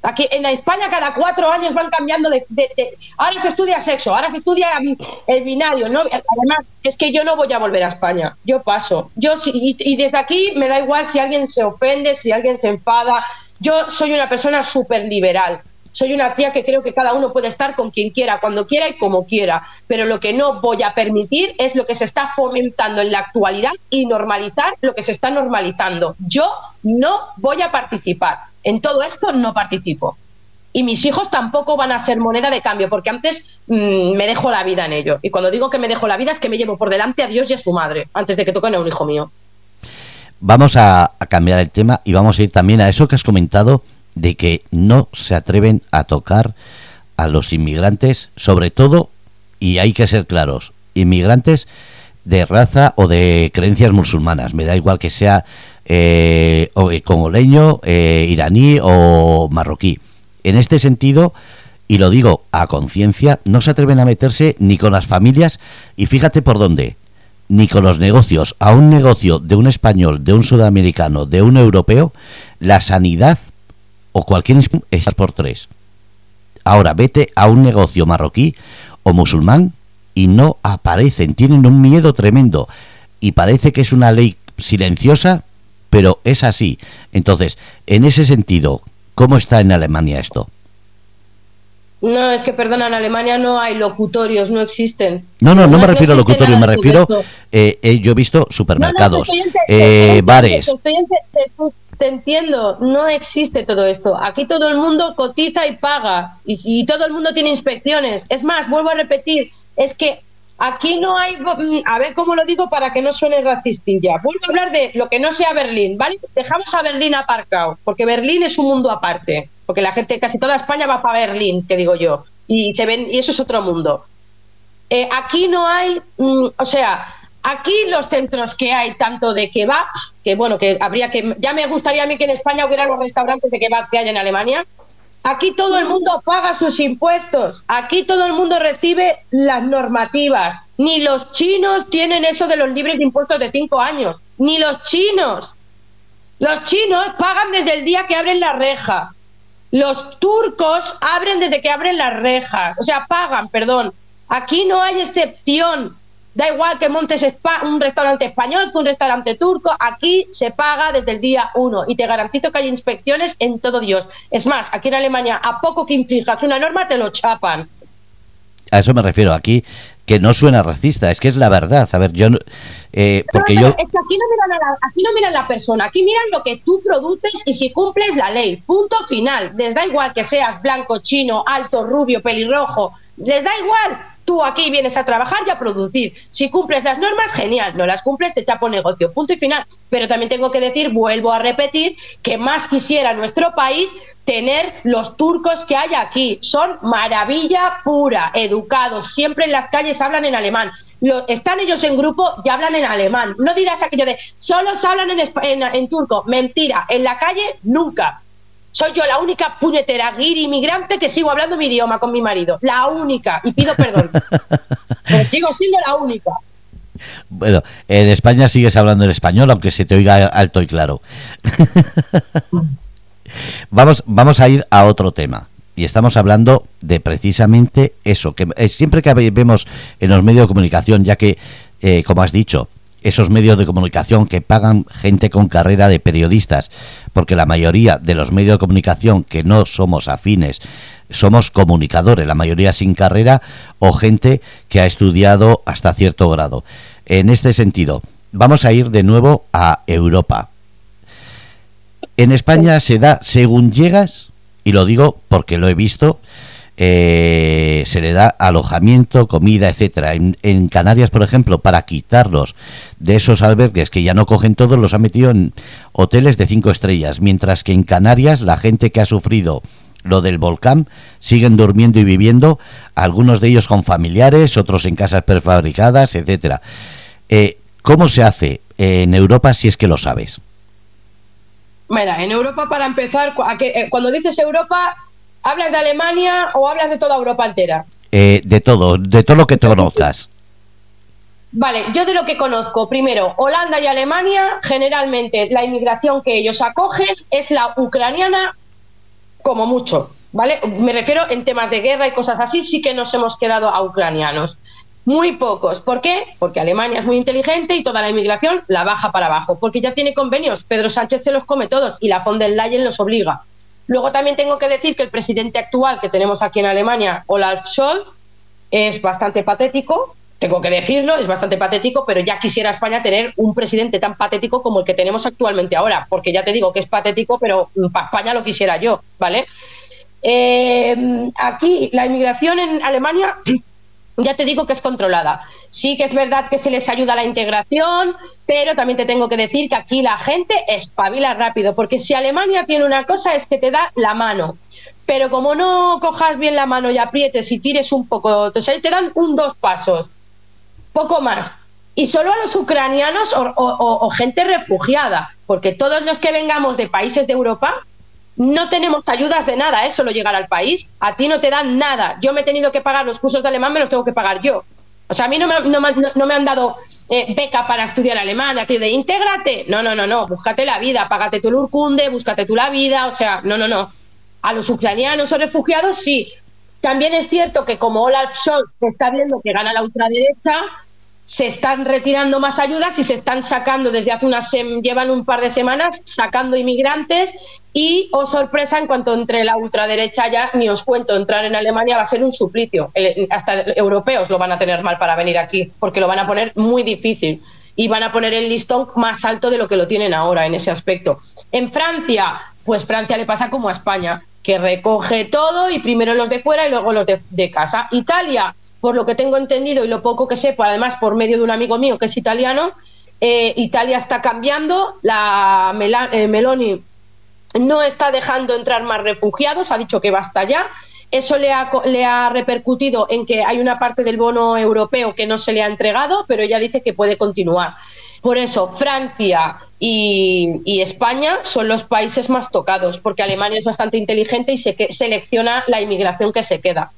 Aquí en España cada cuatro años van cambiando de, ahora se estudia sexo, ahora se estudia el binario, ¿no? Además, es que yo no voy a volver a España, yo paso. Yo y, y desde aquí me da igual si alguien se ofende, si alguien se enfada. Yo soy una persona súper liberal. Soy una tía que creo que cada uno puede estar con quien quiera, cuando quiera y como quiera. Pero lo que no voy a permitir es lo que se está fomentando en la actualidad y normalizar lo que se está normalizando. Yo no voy a participar. En todo esto no participo. Y mis hijos tampoco van a ser moneda de cambio, porque antes mm, me dejo la vida en ello. Y cuando digo que me dejo la vida es que me llevo por delante a Dios y a su madre, antes de que toquen a un hijo mío. Vamos a cambiar el tema y vamos a ir también a eso que has comentado de que no se atreven a tocar a los inmigrantes, sobre todo, y hay que ser claros, inmigrantes de raza o de creencias musulmanas, me da igual que sea eh, eh congoleño, eh, iraní o marroquí. En este sentido, y lo digo a conciencia, no se atreven a meterse ni con las familias, y fíjate por dónde, ni con los negocios. A un negocio de un español, de un sudamericano, de un europeo, la sanidad o cualquier estás por tres. Ahora vete a un negocio marroquí o musulmán y no aparecen, tienen un miedo tremendo y parece que es una ley silenciosa, pero es así. Entonces, en ese sentido, ¿cómo está en Alemania esto? No, es que perdona, en Alemania no hay locutorios, no existen. No, no, no, me refiero a locutorios, me refiero, eh, eh, yo he visto supermercados, eh, bares te entiendo, no existe todo esto. Aquí todo el mundo cotiza y paga y, todo el mundo tiene inspecciones. Es más, vuelvo a repetir, es que aquí no hay, mm, a ver cómo lo digo para que no suene racistilla. Vuelvo a hablar de lo que no sea Berlín, ¿vale? Dejamos a Berlín aparcado, porque Berlín es un mundo aparte, porque la gente, casi toda España va para Berlín, que digo yo, y se ven y eso es otro mundo. Eh, aquí no hay, mm, o sea, Aquí los centros que hay, tanto de kebab, que bueno, que habría que. Ya me gustaría a mí que en España hubiera los restaurantes de kebab que hay en Alemania. Aquí todo el mundo paga sus impuestos. Aquí todo el mundo recibe las normativas. Ni los chinos tienen eso de los libres impuestos de cinco años. Ni los chinos. Los chinos pagan desde el día que abren la reja. Los turcos abren desde que abren las rejas. O sea, pagan, perdón. Aquí no hay excepción. Da igual que montes un restaurante español que un restaurante turco, aquí se paga desde el día uno y te garantizo que hay inspecciones en todo Dios. Es más, aquí en Alemania, a poco que infringas una norma, te lo chapan. A eso me refiero, aquí que no suena racista, es que es la verdad. A ver, yo. Eh, porque yo... Es que aquí no, miran a la, aquí no miran la persona, aquí miran lo que tú produces y si cumples la ley. Punto final. Les da igual que seas blanco, chino, alto, rubio, pelirrojo. Les da igual Tú aquí vienes a trabajar y a producir. Si cumples las normas, genial. No las cumples, te chapo negocio. Punto y final. Pero también tengo que decir, vuelvo a repetir, que más quisiera nuestro país tener los turcos que hay aquí. Son maravilla pura, educados. Siempre en las calles hablan en alemán. están ellos en grupo y hablan en alemán. No dirás aquello de solo se hablan en, en turco. Mentira. En la calle, nunca soy yo la única puñetera guiri inmigrante que sigo hablando mi idioma con mi marido. La única. Y pido perdón. [laughs] Pero sigo siendo la única. Bueno, en España sigues hablando en español, aunque se te oiga alto y claro. [laughs] vamos, vamos a ir a otro tema. Y estamos hablando de precisamente eso, que eh, siempre que vemos en los medios de comunicación, ya que, eh, como has dicho, esos medios de comunicación que pagan gente con carrera de periodistas, porque la mayoría de los medios de comunicación que no somos afines, somos comunicadores, la mayoría sin carrera o gente que ha estudiado hasta cierto grado. En este sentido, vamos a ir de nuevo a Europa. En España se da según llegas, y lo digo porque lo he visto, eh, se le da alojamiento, comida, etcétera. En, Canarias, por ejemplo, para quitarlos de esos albergues que ya no cogen todos, los ha metido en hoteles de cinco estrellas, mientras que en Canarias la gente que ha sufrido lo del volcán siguen durmiendo y viviendo, algunos de ellos con familiares, otros en casas prefabricadas, etcétera. Eh, ¿Cómo se hace en Europa si es que lo sabes? Mira, en Europa para empezar, eh, cuando dices Europa ¿Hablas de Alemania o hablas de toda Europa entera? Eh, de todo, de todo lo que te conozcas. Vale, yo de lo que conozco, primero, Holanda y Alemania, generalmente la inmigración que ellos acogen es la ucraniana como mucho, ¿vale? Me refiero en temas de guerra y cosas así, sí que nos hemos quedado a ucranianos. Muy pocos. ¿Por qué? Porque Alemania es muy inteligente y toda la inmigración la baja para abajo, porque ya tiene convenios. Pedro Sánchez se los come todos y la von der Leyen los obliga. Luego también tengo que decir que el presidente actual que tenemos aquí en Alemania, Olaf Scholz, es bastante patético, tengo que decirlo, es bastante patético, pero ya quisiera España tener un presidente tan patético como el que tenemos actualmente ahora, porque ya te digo que es patético, pero para España lo quisiera yo, ¿vale? Eh, aquí la inmigración en Alemania [clears throat] ya te digo que es controlada. Sí que es verdad que se les ayuda a la integración, pero también te tengo que decir que aquí la gente espabila rápido, porque si Alemania tiene una cosa es que te da la mano. Pero como no cojas bien la mano y aprietes y tires un poco, entonces ahí te dan un dos pasos, poco más. Y solo a los ucranianos o, o gente refugiada, porque todos los que vengamos de países de Europa no tenemos ayudas de nada, ¿eh? solo llegar al país. A ti no te dan nada. Yo me he tenido que pagar los cursos de alemán, me los tengo que pagar yo. O sea, a mí no me, no, me han dado eh, beca para estudiar alemán, aquello de intégrate. No, no, no, no. Búscate la vida, págate tu Urkunde, búscate tú la vida. O sea, no, no, no. A los ucranianos o refugiados sí. También es cierto que como Olaf Scholz está viendo que gana la ultraderecha, se están retirando más ayudas y se están sacando desde hace unas llevan un par de semanas sacando inmigrantes y oh sorpresa en cuanto entre la ultraderecha ya ni os cuento entrar en Alemania va a ser un suplicio. Hasta europeos lo van a tener mal para venir aquí porque lo van a poner muy difícil y van a poner el listón más alto de lo que lo tienen ahora en ese aspecto. En Francia pues Francia le pasa como a España que recoge todo y primero los de fuera y luego los de, de casa. Italia por lo que tengo entendido y lo poco que sepa, además por medio de un amigo mío que es italiano, eh, Italia está cambiando, la eh, Meloni no está dejando entrar más refugiados, ha dicho que basta ya. Eso le ha, le ha repercutido en que hay una parte del bono europeo que no se le ha entregado, pero ella dice que puede continuar. Por eso, Francia y, y, España son los países más tocados, porque Alemania es bastante inteligente y se selecciona la inmigración que se queda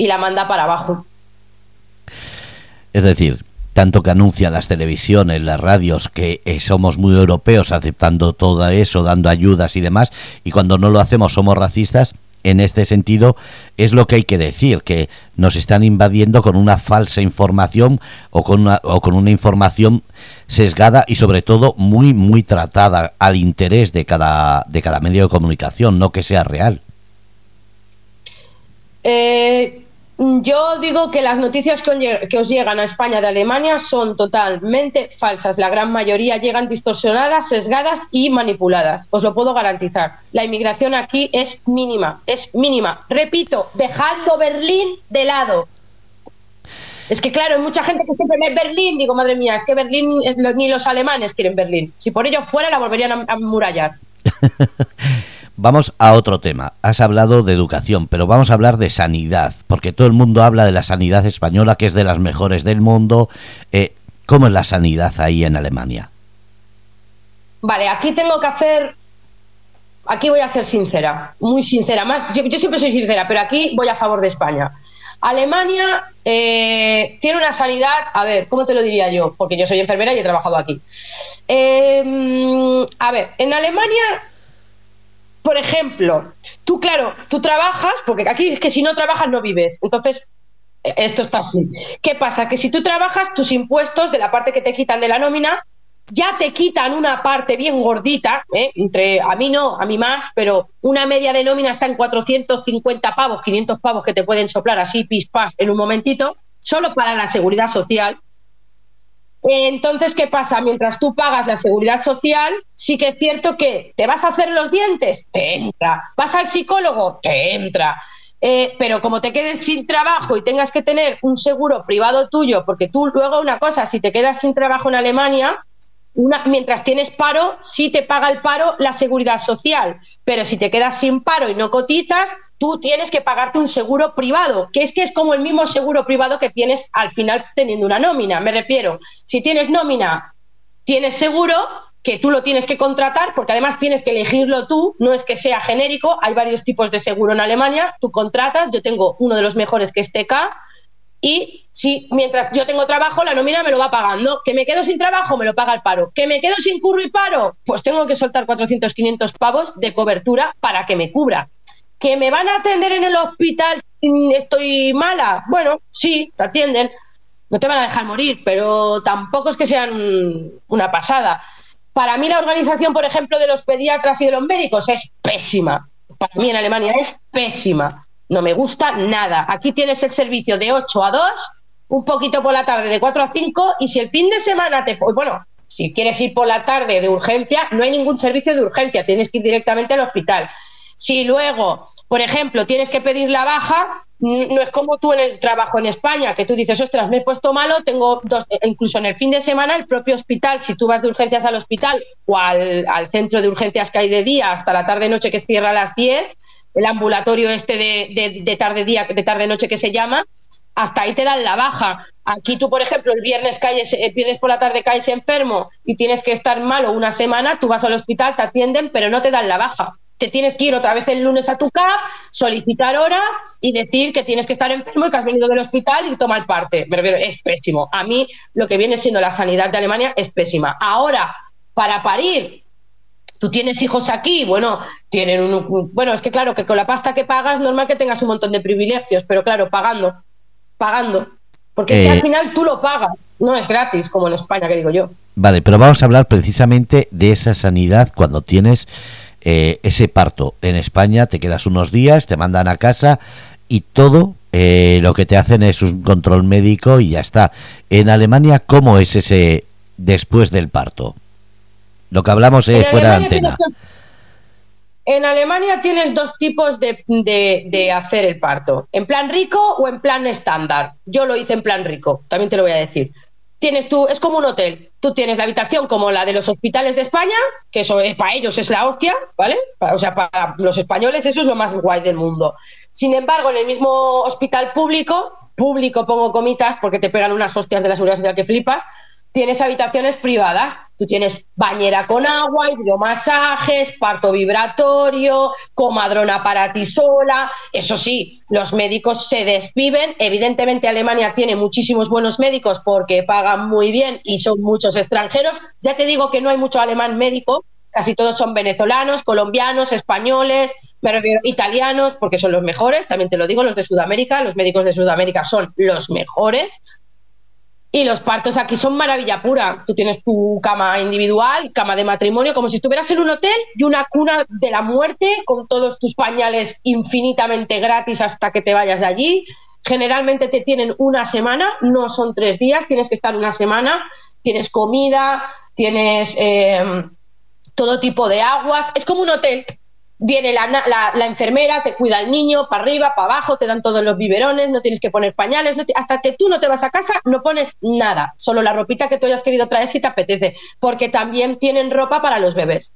y la manda para abajo. Es decir, tanto que anuncian las televisiones, las radios, que eh, somos muy europeos aceptando todo eso, dando ayudas y demás, y cuando no lo hacemos somos racistas, en este sentido es lo que hay que decir, que nos están invadiendo con una falsa información o con una, o con una información sesgada y sobre todo muy, muy tratada al interés de cada, de cada medio de comunicación, no que sea real. Eh, yo digo que las noticias que os llegan a España de Alemania son totalmente falsas. La gran mayoría llegan distorsionadas, sesgadas y manipuladas. Os lo puedo garantizar. La inmigración aquí es mínima, es mínima. Repito, dejando Berlín de lado. Es que claro, hay mucha gente que siempre ve Berlín. Digo, madre mía, es que Berlín, ni los alemanes quieren Berlín. Si por ello fuera, la volverían a murallar. [laughs] Vamos a otro tema. Has hablado de educación, pero vamos a hablar de sanidad, porque todo el mundo habla de la sanidad española, que es de las mejores del mundo. Eh, ¿Cómo es la sanidad ahí en Alemania? Vale, aquí tengo que hacer. Aquí voy a ser sincera, muy sincera. Más, yo, siempre soy sincera, pero aquí voy a favor de España. Alemania eh, tiene una sanidad, a ver, ¿cómo te lo diría yo? Porque yo soy enfermera y he trabajado aquí. Eh, a ver, en Alemania por ejemplo, tú, claro, tú trabajas, porque aquí es que si no trabajas no vives. Entonces, e, esto está así. ¿Qué pasa? Que si tú trabajas, tus impuestos de la parte que te quitan de la nómina, ya te quitan una parte bien gordita, ¿eh? entre a mí no, a mí más, pero una media de nómina está en 450 pavos, 500 pavos que te pueden soplar así, pis, pas, en un momentito, solo para la seguridad social. Entonces, ¿qué pasa? Mientras tú pagas la seguridad social, sí que es cierto que te vas a hacer los dientes, te entra. Vas al psicólogo, te entra. Eh, pero como te quedes sin trabajo y tengas que tener un seguro privado tuyo, porque tú luego una cosa, si te quedas sin trabajo en Alemania, mientras tienes paro, sí te paga el paro la seguridad social, pero si te quedas sin paro y no cotizas, tú tienes que pagarte un seguro privado, que es que es como el mismo seguro privado que tienes al final teniendo una nómina. Me refiero, si tienes nómina, tienes seguro que tú lo tienes que contratar, porque además tienes que elegirlo tú, no es que sea genérico, hay varios tipos de seguro en Alemania, tú contratas, yo tengo uno de los mejores que es TK, y si mientras yo tengo trabajo, la nómina me lo va pagando. Que me quedo sin trabajo, me lo paga el paro. Que me quedo sin curro y paro, pues tengo que soltar 400, 500 pavos de cobertura para que me cubra. Que me van a atender en el hospital si estoy mala. Bueno, sí, te atienden. No te van a dejar morir, pero tampoco es que sean una pasada. Para mí la organización, por ejemplo, de los pediatras y de los médicos es pésima. Para mí en Alemania es pésima. No me gusta nada. Aquí tienes el servicio de 8 a 2, un poquito por la tarde de 4 a 5 y si el fin de semana te... Bueno, si quieres ir por la tarde de urgencia, no hay ningún servicio de urgencia, tienes que ir directamente al hospital. Si luego, por ejemplo, tienes que pedir la baja, no es como tú en el trabajo en España, que tú dices, ostras, me he puesto malo, tengo dos, e incluso en el fin de semana, el propio hospital, si tú vas de urgencias al hospital o al, centro de urgencias que hay de día hasta la tarde-noche que cierra a las 10, el ambulatorio este de, de, tarde día, de tarde noche que se llama, hasta ahí te dan la baja. Aquí tú, por ejemplo, el viernes caes, el viernes por la tarde caes enfermo y tienes que estar malo una semana, tú vas al hospital, te atienden, pero no te dan la baja. Te tienes que ir otra vez el lunes a tu CAP, solicitar hora y decir que tienes que estar enfermo y que has venido del hospital y tomar parte. es pésimo. A mí lo que viene siendo la sanidad de Alemania es pésima. Ahora, para parir, tú tienes hijos aquí, bueno, tienen un, bueno, es que claro, que con la pasta que pagas, normal que tengas un montón de privilegios, pero claro, pagando, pagando, porque al eh, final tú lo pagas, no es gratis, como en España, que digo yo. Vale, pero vamos a hablar precisamente de esa sanidad cuando tienes eh, ese parto. En España te quedas unos días, te mandan a casa y todo eh, lo que te hacen es un control médico y ya está. En Alemania, ¿cómo es ese después del parto? Lo que hablamos es fuera de antena. En Alemania tienes dos tipos de, de, hacer el parto, en plan rico o en plan estándar. Yo lo hice en plan rico, también te lo voy a decir. Tienes tú, es como un hotel. Tú tienes la habitación como la de los hospitales de España, que eso es, para ellos es la hostia, ¿vale? O sea, para los españoles eso es lo más guay del mundo. Sin embargo, en el mismo hospital público, público pongo comitas porque te pegan unas hostias de la seguridad social que flipas, tienes habitaciones privadas. Tú tienes bañera con agua, hidromasajes, parto vibratorio, comadrona para ti sola. Eso sí, los médicos se desviven. Evidentemente, Alemania tiene muchísimos buenos médicos porque pagan muy bien y son muchos extranjeros. Ya te digo que no hay mucho alemán médico. Casi todos son venezolanos, colombianos, españoles, italianos, porque son los mejores. También te lo digo, los de Sudamérica, los médicos de Sudamérica son los mejores y los partos aquí son maravilla pura. Tú tienes tu cama individual, cama de matrimonio, como si estuvieras en un hotel y una cuna de la muerte con todos tus pañales infinitamente gratis hasta que te vayas de allí. Generalmente te tienen una semana, no son tres días, tienes que estar una semana. Tienes comida, tienes eh, todo tipo de aguas. Es como un hotel, viene la, la, enfermera, te cuida al niño, para arriba, para abajo, te dan todos los biberones, no tienes que poner pañales, hasta que tú no te vas a casa no pones nada, solo la ropita que tú hayas querido traer si te apetece, porque también tienen ropa para los bebés.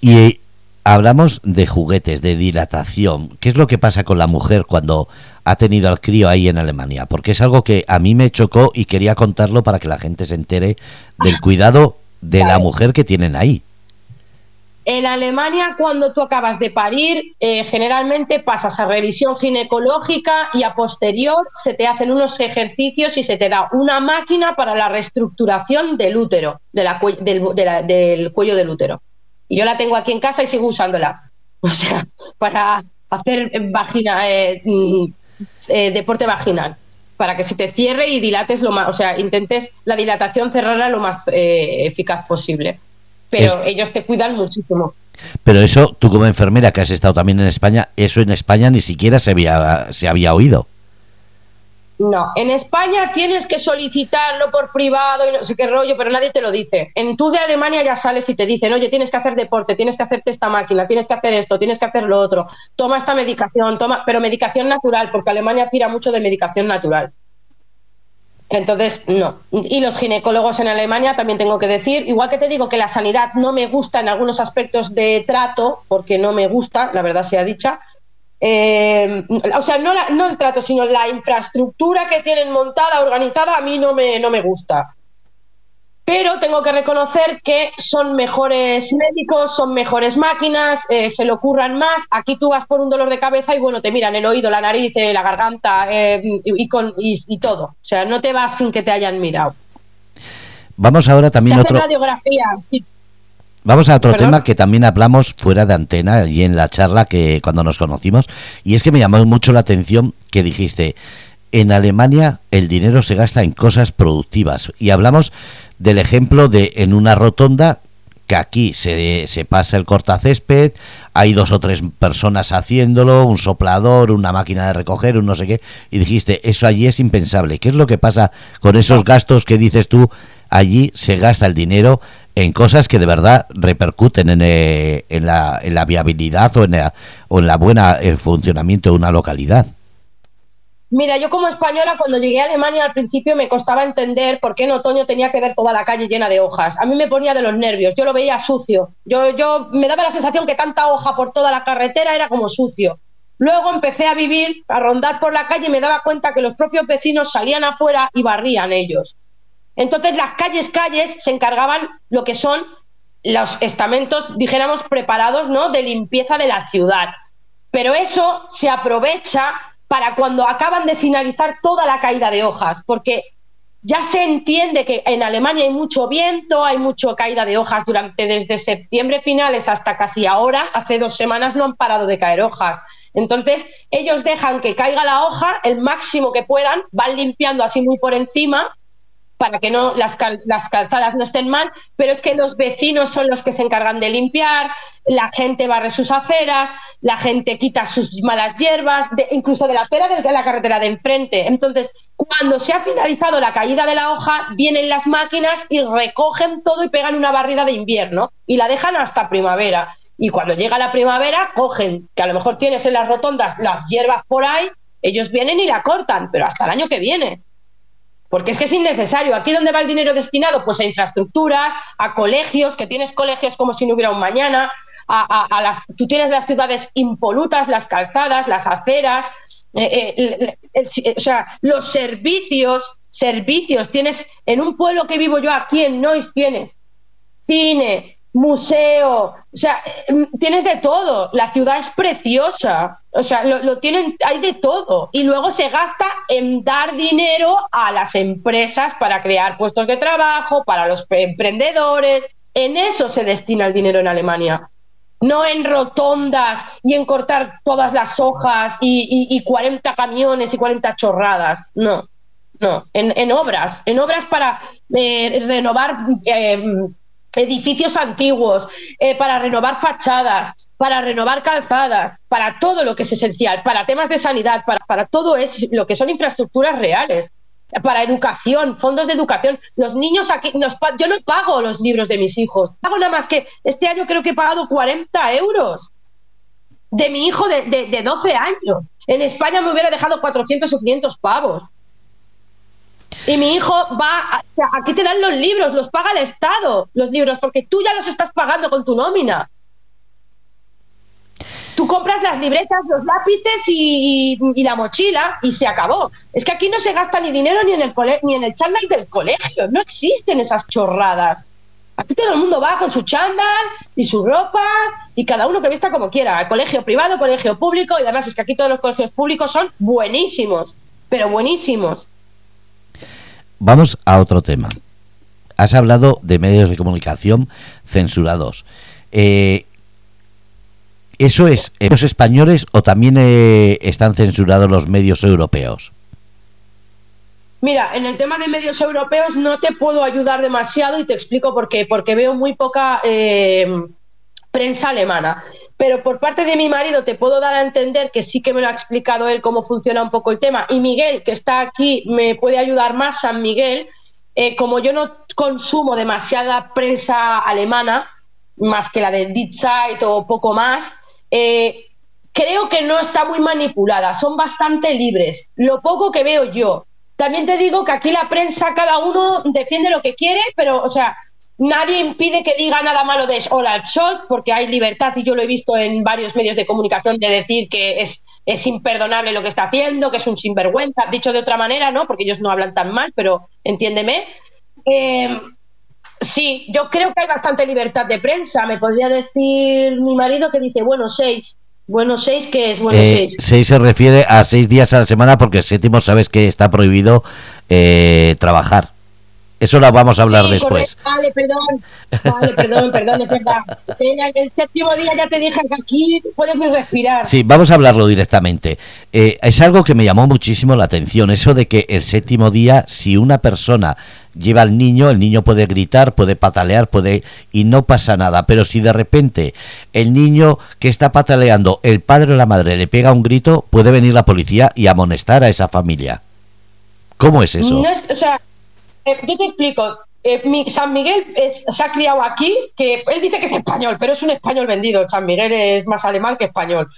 Y eh, hablamos de juguetes, de dilatación. ¿Qué es lo que pasa con la mujer cuando ha tenido al crío ahí en Alemania? Porque es algo que a mí me chocó y quería contarlo para que la gente se entere del cuidado de la mujer que tienen ahí. En Alemania, cuando tú acabas de parir, eh, generalmente pasas a revisión ginecológica y a posterior se te hacen unos ejercicios y se te da una máquina para la reestructuración del útero, de la, del, cuello del útero. Y yo la tengo aquí en casa y sigo usándola. [laughs] O sea, para hacer vagina, eh, mm, eh, deporte vaginal para que se te cierre y dilates lo más, o sea, intentes la dilatación cerrarla lo más eficaz posible pero ellos te cuidan muchísimo. Pero eso, tú como enfermera que has estado también en España, eso en España ni siquiera se había, se había oído. No, en España tienes que solicitarlo por privado y no sé qué rollo, pero nadie te lo dice. En tú de Alemania ya sales y te dicen, oye, tienes que hacer deporte, tienes que hacerte esta máquina, tienes que hacer esto, tienes que hacer lo otro, toma esta medicación, toma, pero medicación natural, porque Alemania tira mucho de medicación natural. Entonces, no. Y los ginecólogos en Alemania, también tengo que decir, igual que te digo que la sanidad no me gusta en algunos aspectos de trato, porque no me gusta, la verdad sea dicha, eh, o sea, no, no el trato, sino la infraestructura que tienen montada, organizada, a mí no me, no me gusta. Pero tengo que reconocer que son mejores médicos, son mejores máquinas, eh, se le ocurran más. Aquí tú vas por un dolor de cabeza y bueno, te miran el oído, la nariz, eh, la garganta eh, y, con, y, todo. O sea, no te vas sin que te hayan mirado. Vamos ahora también a otro. Radiografía, sí. Vamos a otro tema que también hablamos fuera de antena y en la charla que cuando nos conocimos y es que me llamó mucho la atención que dijiste en Alemania el dinero se gasta en cosas productivas y hablamos del ejemplo de en una rotonda que aquí se, se pasa el cortacésped, hay dos o tres personas haciéndolo, un soplador, una máquina de recoger, un no sé qué, y dijiste, eso allí es impensable. ¿Qué es lo que pasa con esos gastos que dices tú? Allí se gasta el dinero en cosas que de verdad repercuten en, eh, en, la, en la, viabilidad o en la, o en la buena el funcionamiento de una localidad. Mira, yo como española cuando llegué a Alemania al principio me costaba entender por qué en otoño tenía que ver toda la calle llena de hojas. A mí me ponía de los nervios, yo lo veía sucio. Yo, yo me daba la sensación que tanta hoja por toda la carretera era como sucio. Luego empecé a vivir, a rondar por la calle y me daba cuenta que los propios vecinos salían afuera y barrían ellos. Entonces las calles, calles se encargaban lo que son los estamentos, dijéramos, preparados, ¿no? De limpieza de la ciudad. Pero eso se aprovecha para cuando acaban de finalizar toda la caída de hojas, porque ya se entiende que en Alemania hay mucho viento, hay mucha caída de hojas durante desde septiembre finales hasta casi ahora, hace dos semanas no han parado de caer hojas. Entonces, ellos dejan que caiga la hoja el máximo que puedan, van limpiando así muy por encima para que no las, las, calzadas no estén mal, pero es que los vecinos son los que se encargan de limpiar, la gente barre sus aceras, la gente quita sus malas hierbas, incluso de la acera de la carretera de enfrente. Entonces, cuando se ha finalizado la caída de la hoja, vienen las máquinas y recogen todo y pegan una barrida de invierno y la dejan hasta primavera. Y cuando llega la primavera, cogen, que a lo mejor tienes en las rotondas las hierbas por ahí, ellos vienen y la cortan, pero hasta el año que viene porque es que es innecesario. ¿Aquí dónde va el dinero destinado? Pues a infraestructuras, a colegios, que tienes colegios como si no hubiera un mañana, a, las, tú tienes las ciudades impolutas, las calzadas, las aceras, eh, eh, o sea, los servicios, servicios, tienes, en un pueblo que vivo yo aquí en Nois tienes cine, museo, o sea, em, tienes de todo. La ciudad es preciosa, o sea, lo, tienen, hay de todo. Y luego se gasta en dar dinero a las empresas para crear puestos de trabajo, para los emprendedores. En eso se destina el dinero en Alemania. No en rotondas y en cortar todas las hojas y, y, 40 camiones y 40 chorradas. No, no, en, obras, en obras para eh, renovar eh, edificios antiguos, eh, para renovar fachadas, para renovar calzadas, para todo lo que es esencial, para temas de sanidad, para, para todo es lo que son infraestructuras reales, para educación, fondos de educación. Los niños aquí, yo no pago los libros de mis hijos, pago nada más que este año creo que he pagado 40 euros de mi hijo de, de, de 12 años. En España me hubiera dejado 400 o 500 pavos. Y mi hijo va, aquí te dan los libros, los paga el Estado, los libros, porque tú ya los estás pagando con tu nómina. Tú compras las libretas, los lápices y, la mochila y se acabó. Es que aquí no se gasta ni dinero ni en el ni en el chándal del colegio. No existen esas chorradas. Aquí todo el mundo va con su chándal y su ropa y cada uno que vista como quiera. Colegio privado, colegio público y además es que aquí todos los colegios públicos son buenísimos, pero buenísimos. Vamos a otro tema. Has hablado de medios de comunicación censurados. Eh, ¿Eso es en los españoles o también eh, están censurados los medios europeos? Mira, en el tema de medios europeos no te puedo ayudar demasiado y te explico por qué. Porque veo muy poca eh, prensa alemana. Pero por parte de mi marido te puedo dar a entender que sí que me lo ha explicado él cómo funciona un poco el tema. Y Miguel, que está aquí, me puede ayudar más, San Miguel. Eh, como yo no consumo demasiada prensa alemana, más que la de Die Zeit o poco más, eh, creo que no está muy manipulada, son bastante libres, lo poco que veo yo. También te digo que aquí la prensa, cada uno defiende lo que quiere, pero, o sea, Nadie impide que diga nada malo de Olaf Scholz, porque hay libertad, y yo lo he visto en varios medios de comunicación, de decir que es, es imperdonable lo que está haciendo, que es un sinvergüenza, dicho de otra manera, ¿no? Porque ellos no hablan tan mal, pero entiéndeme. Eh, Sí, yo creo que hay bastante libertad de prensa. Me podría decir mi marido que dice, bueno, seis. Bueno, seis, ¿qué es? Bueno, eh, seis. Seis se refiere a seis días a la semana porque el séptimo sabes que está prohibido eh, trabajar. Eso lo vamos a hablar Sí, después. correcto. Vale, perdón. Vale, perdón, perdón, es verdad. El, séptimo día ya te dije que aquí puedes respirar. Sí, vamos a hablarlo directamente. Eh, es algo que me llamó muchísimo la atención, eso de que el séptimo día, si una persona lleva al niño, el niño puede gritar, puede patalear, puede y no pasa nada. Pero si de repente el niño que está pataleando, el padre o la madre le pega un grito, puede venir la policía y amonestar a esa familia. ¿Cómo es eso? No es, o sea, eh, yo te explico. Eh, mi- San Miguel es- se ha criado aquí, que él dice que es español, pero es un español vendido. San Miguel es más alemán que español.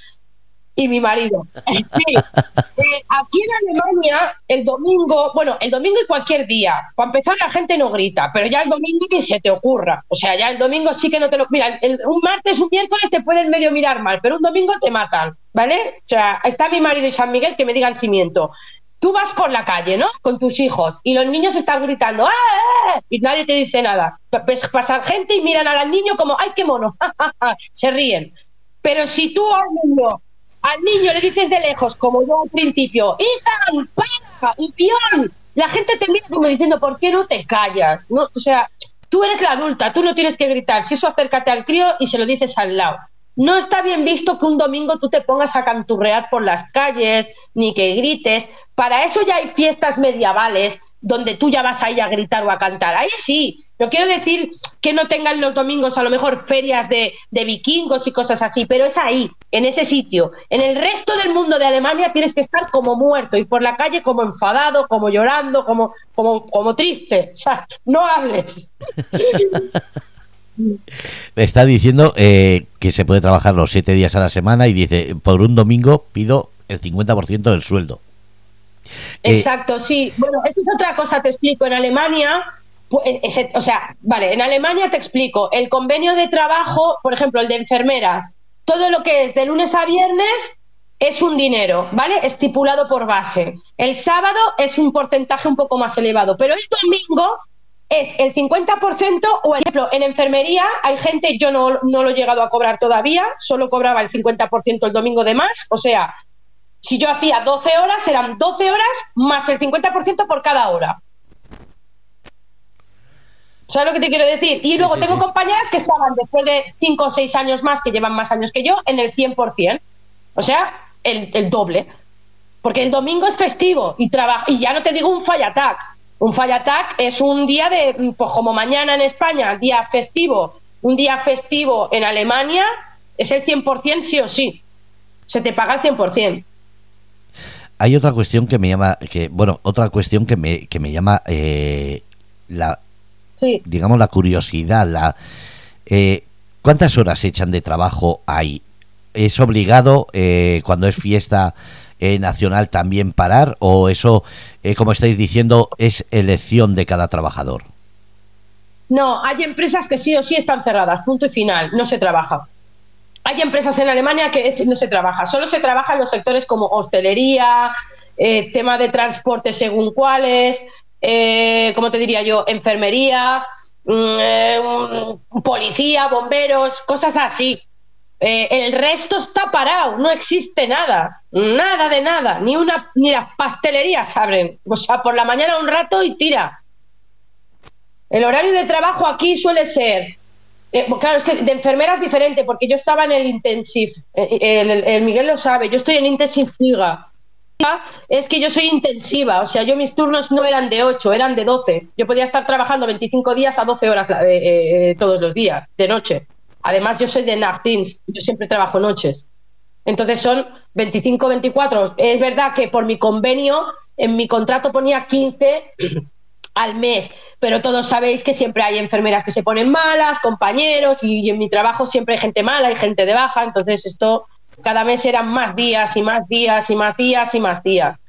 Y mi marido. [laughs] Sí. Eh, aquí en Alemania, el domingo, bueno, el domingo y cualquier día, para empezar la gente no grita, pero ya el domingo ni se te ocurra. O sea, ya el domingo sí que no te lo... Mira, el- un martes, un miércoles te pueden medio mirar mal, pero un domingo te matan, ¿vale? O sea, está mi marido y San Miguel que me digan si miento. Tú vas por la calle, ¿no? Con tus hijos y los niños están gritando ¡Ah! y nadie te dice nada. Ves pasar gente y miran al niño como ¡ay, qué mono! [laughs] Se ríen. Pero si tú al niño, al niño le dices de lejos, como yo al principio, ¡Ethan, para! ¡Upión! La gente te mira como diciendo, ¿por qué no te callas? No, o sea, tú eres la adulta, tú no tienes que gritar. Si eso, acércate al crío y se lo dices al lado. No está bien visto que un domingo tú te pongas a canturrear por las calles, ni que grites. Para eso ya hay fiestas medievales donde tú ya vas ahí a gritar o a cantar. Ahí sí. No quiero decir que no tengan los domingos a lo mejor ferias de, vikingos y cosas así, pero es ahí, en ese sitio. En el resto del mundo de Alemania tienes que estar como muerto y por la calle como enfadado, como llorando, como, como, como triste. O sea, no hables. [laughs] Me está diciendo eh, que se puede trabajar los siete días a la semana y dice, por un domingo pido el 50% del sueldo. Eh, Exacto, sí. Bueno, esto es otra cosa, te explico. En Alemania, o sea, vale, en Alemania te explico. El convenio de trabajo, por ejemplo, el de enfermeras, todo lo que es de lunes a viernes es un dinero, ¿vale? Estipulado por base. El sábado es un porcentaje un poco más elevado, pero el domingo es el 50% o, por ejemplo, en enfermería hay gente, yo no, no lo he llegado a cobrar todavía, solo cobraba el 50% el domingo de más, o sea, si yo hacía 12 horas, eran 12 horas más el 50% por cada hora. ¿Sabes lo que te quiero decir? Y Sí, luego sí, tengo sí. compañeras que estaban después de 5 o 6 años más, que llevan más años que yo, en el 100%. O sea, el, el doble. Porque el domingo es festivo y, traba- y ya no te digo un fall attack. Un fall attack es un día de, pues como mañana en España, día festivo, un día festivo en Alemania, es el 100% sí o sí. Se te paga el 100%. Hay otra cuestión que me llama, que bueno, otra cuestión que me, que me llama eh, la, Sí. digamos, la curiosidad, la eh, ¿cuántas horas se echan de trabajo ahí? ¿Es obligado eh, cuando es fiesta eh, nacional también parar o eso, eh, como estáis diciendo, es elección de cada trabajador? No, hay empresas que sí o sí están cerradas, punto y final, no se trabaja. Hay empresas en Alemania que no se trabaja, solo se trabaja en los sectores como hostelería, eh, tema de transporte según cuáles, eh, ¿cómo te diría yo? Enfermería, mm, policía, bomberos, cosas así. Eh, el resto está parado, no existe nada, nada de nada, ni una ni las pastelerías abren. O sea, por la mañana un rato y tira. El horario de trabajo aquí suele ser, eh, claro, es que de enfermera es diferente, porque yo estaba en el intensive, eh, el, el- el Miguel lo sabe, yo estoy en intensive Liga. Es que yo soy intensiva, o sea, yo mis turnos no eran de 8, eran de 12. Yo podía estar trabajando 25 días a 12 horas todos los días, de noche. Además, yo soy de Nachtdienst, yo siempre trabajo noches. Entonces son 25, 24. Es verdad que por mi convenio, en mi contrato ponía 15 [clears throat] al mes, pero todos sabéis que siempre hay enfermeras que se ponen malas, compañeros, y, y en mi trabajo siempre hay gente mala, hay gente de baja, entonces esto cada mes eran más días y más días y más días y más días.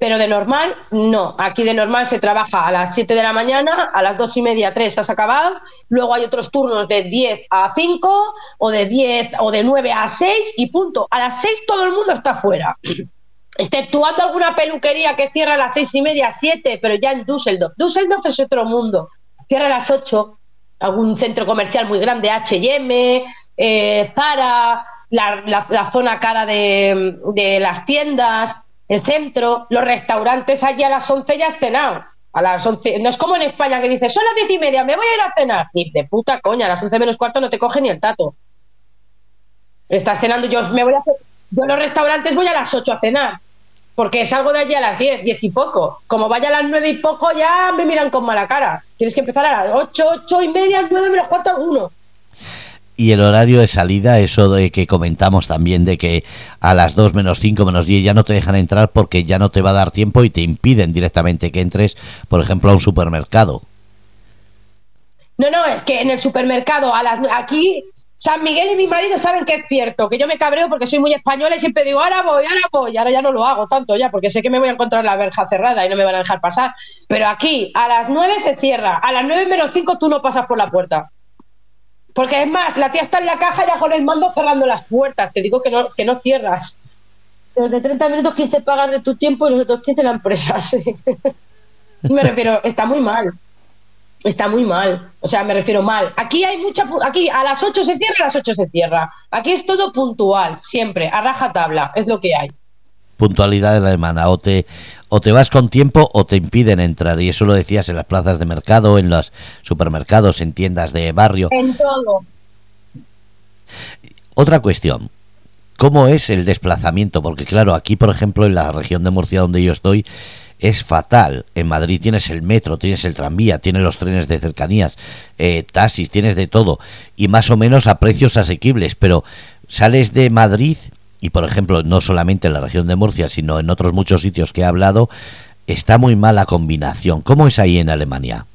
Pero de normal, no. Aquí de normal se trabaja a las 7 de la mañana, a las 2 y media, 3 has acabado. Luego hay otros turnos de 10 a 5 o de 10 o de 9 a 6 y punto. A las 6 todo el mundo está fuera. [clears throat] Exceptuando alguna peluquería que cierra a las 6 y media, 7, pero ya en Düsseldorf. Düsseldorf es otro mundo. Cierra a las 8 algún centro comercial muy grande, HM, eh, Zara, la, zona cara de, de, las tiendas, el centro, los restaurantes allí a las 11 ya has cenado. A las 11, no es como en España que dices, son las diez y media, me voy a ir a cenar. Ni de puta coña, a las 11 menos cuarto no te coge ni el tato. Estás cenando, yo me voy a yo en los restaurantes voy a las 8 a cenar, porque salgo de allí a las 10, 10 y poco. Como vaya a las 9 y poco, ya me miran con mala cara. Tienes que empezar a las 8, 8 y media, 9 menos cuarto alguno. Y el horario de salida, eso de que comentamos también, de que a las 2 menos 5 menos 10 ya no te dejan entrar porque ya no te va a dar tiempo y te impiden directamente que entres, por ejemplo, a un supermercado. No, no, es que en el supermercado, a las aquí San Miguel y mi marido saben que es cierto, que yo me cabreo porque soy muy española y siempre digo, ahora voy, ahora voy, ahora ya no lo hago tanto ya, porque sé que me voy a encontrar la verja cerrada y no me van a dejar pasar. Pero aquí, a las nueve se cierra, a las nueve menos cinco tú no pasas por la puerta. Porque es más, la tía está en la caja ya con el mando cerrando las puertas, te digo que no, que no cierras. De 30 minutos 15 pagas de tu tiempo y los otros 15 la empresa. me refiero, está muy mal está muy mal. O sea, me refiero mal. Aquí hay mucha. Aquí a las 8 se cierra, a las 8 se cierra. Aquí es todo puntual, siempre, a raja tabla, es lo que hay. Puntualidad de la alemana. O te, o te vas con tiempo o te impiden entrar. Y eso lo decías en las plazas de mercado, en los supermercados, en tiendas de barrio. En todo. Otra cuestión. ¿Cómo es el desplazamiento? Porque claro, aquí por ejemplo en la región de Murcia donde yo estoy, es fatal. En Madrid tienes el metro, tienes el tranvía, tienes los trenes de cercanías, eh, taxis, tienes de todo. Y más o menos a precios asequibles. Pero sales de Madrid, y por ejemplo, no solamente en la región de Murcia, sino en otros muchos sitios que he hablado, está muy mala combinación. ¿Cómo es ahí en Alemania?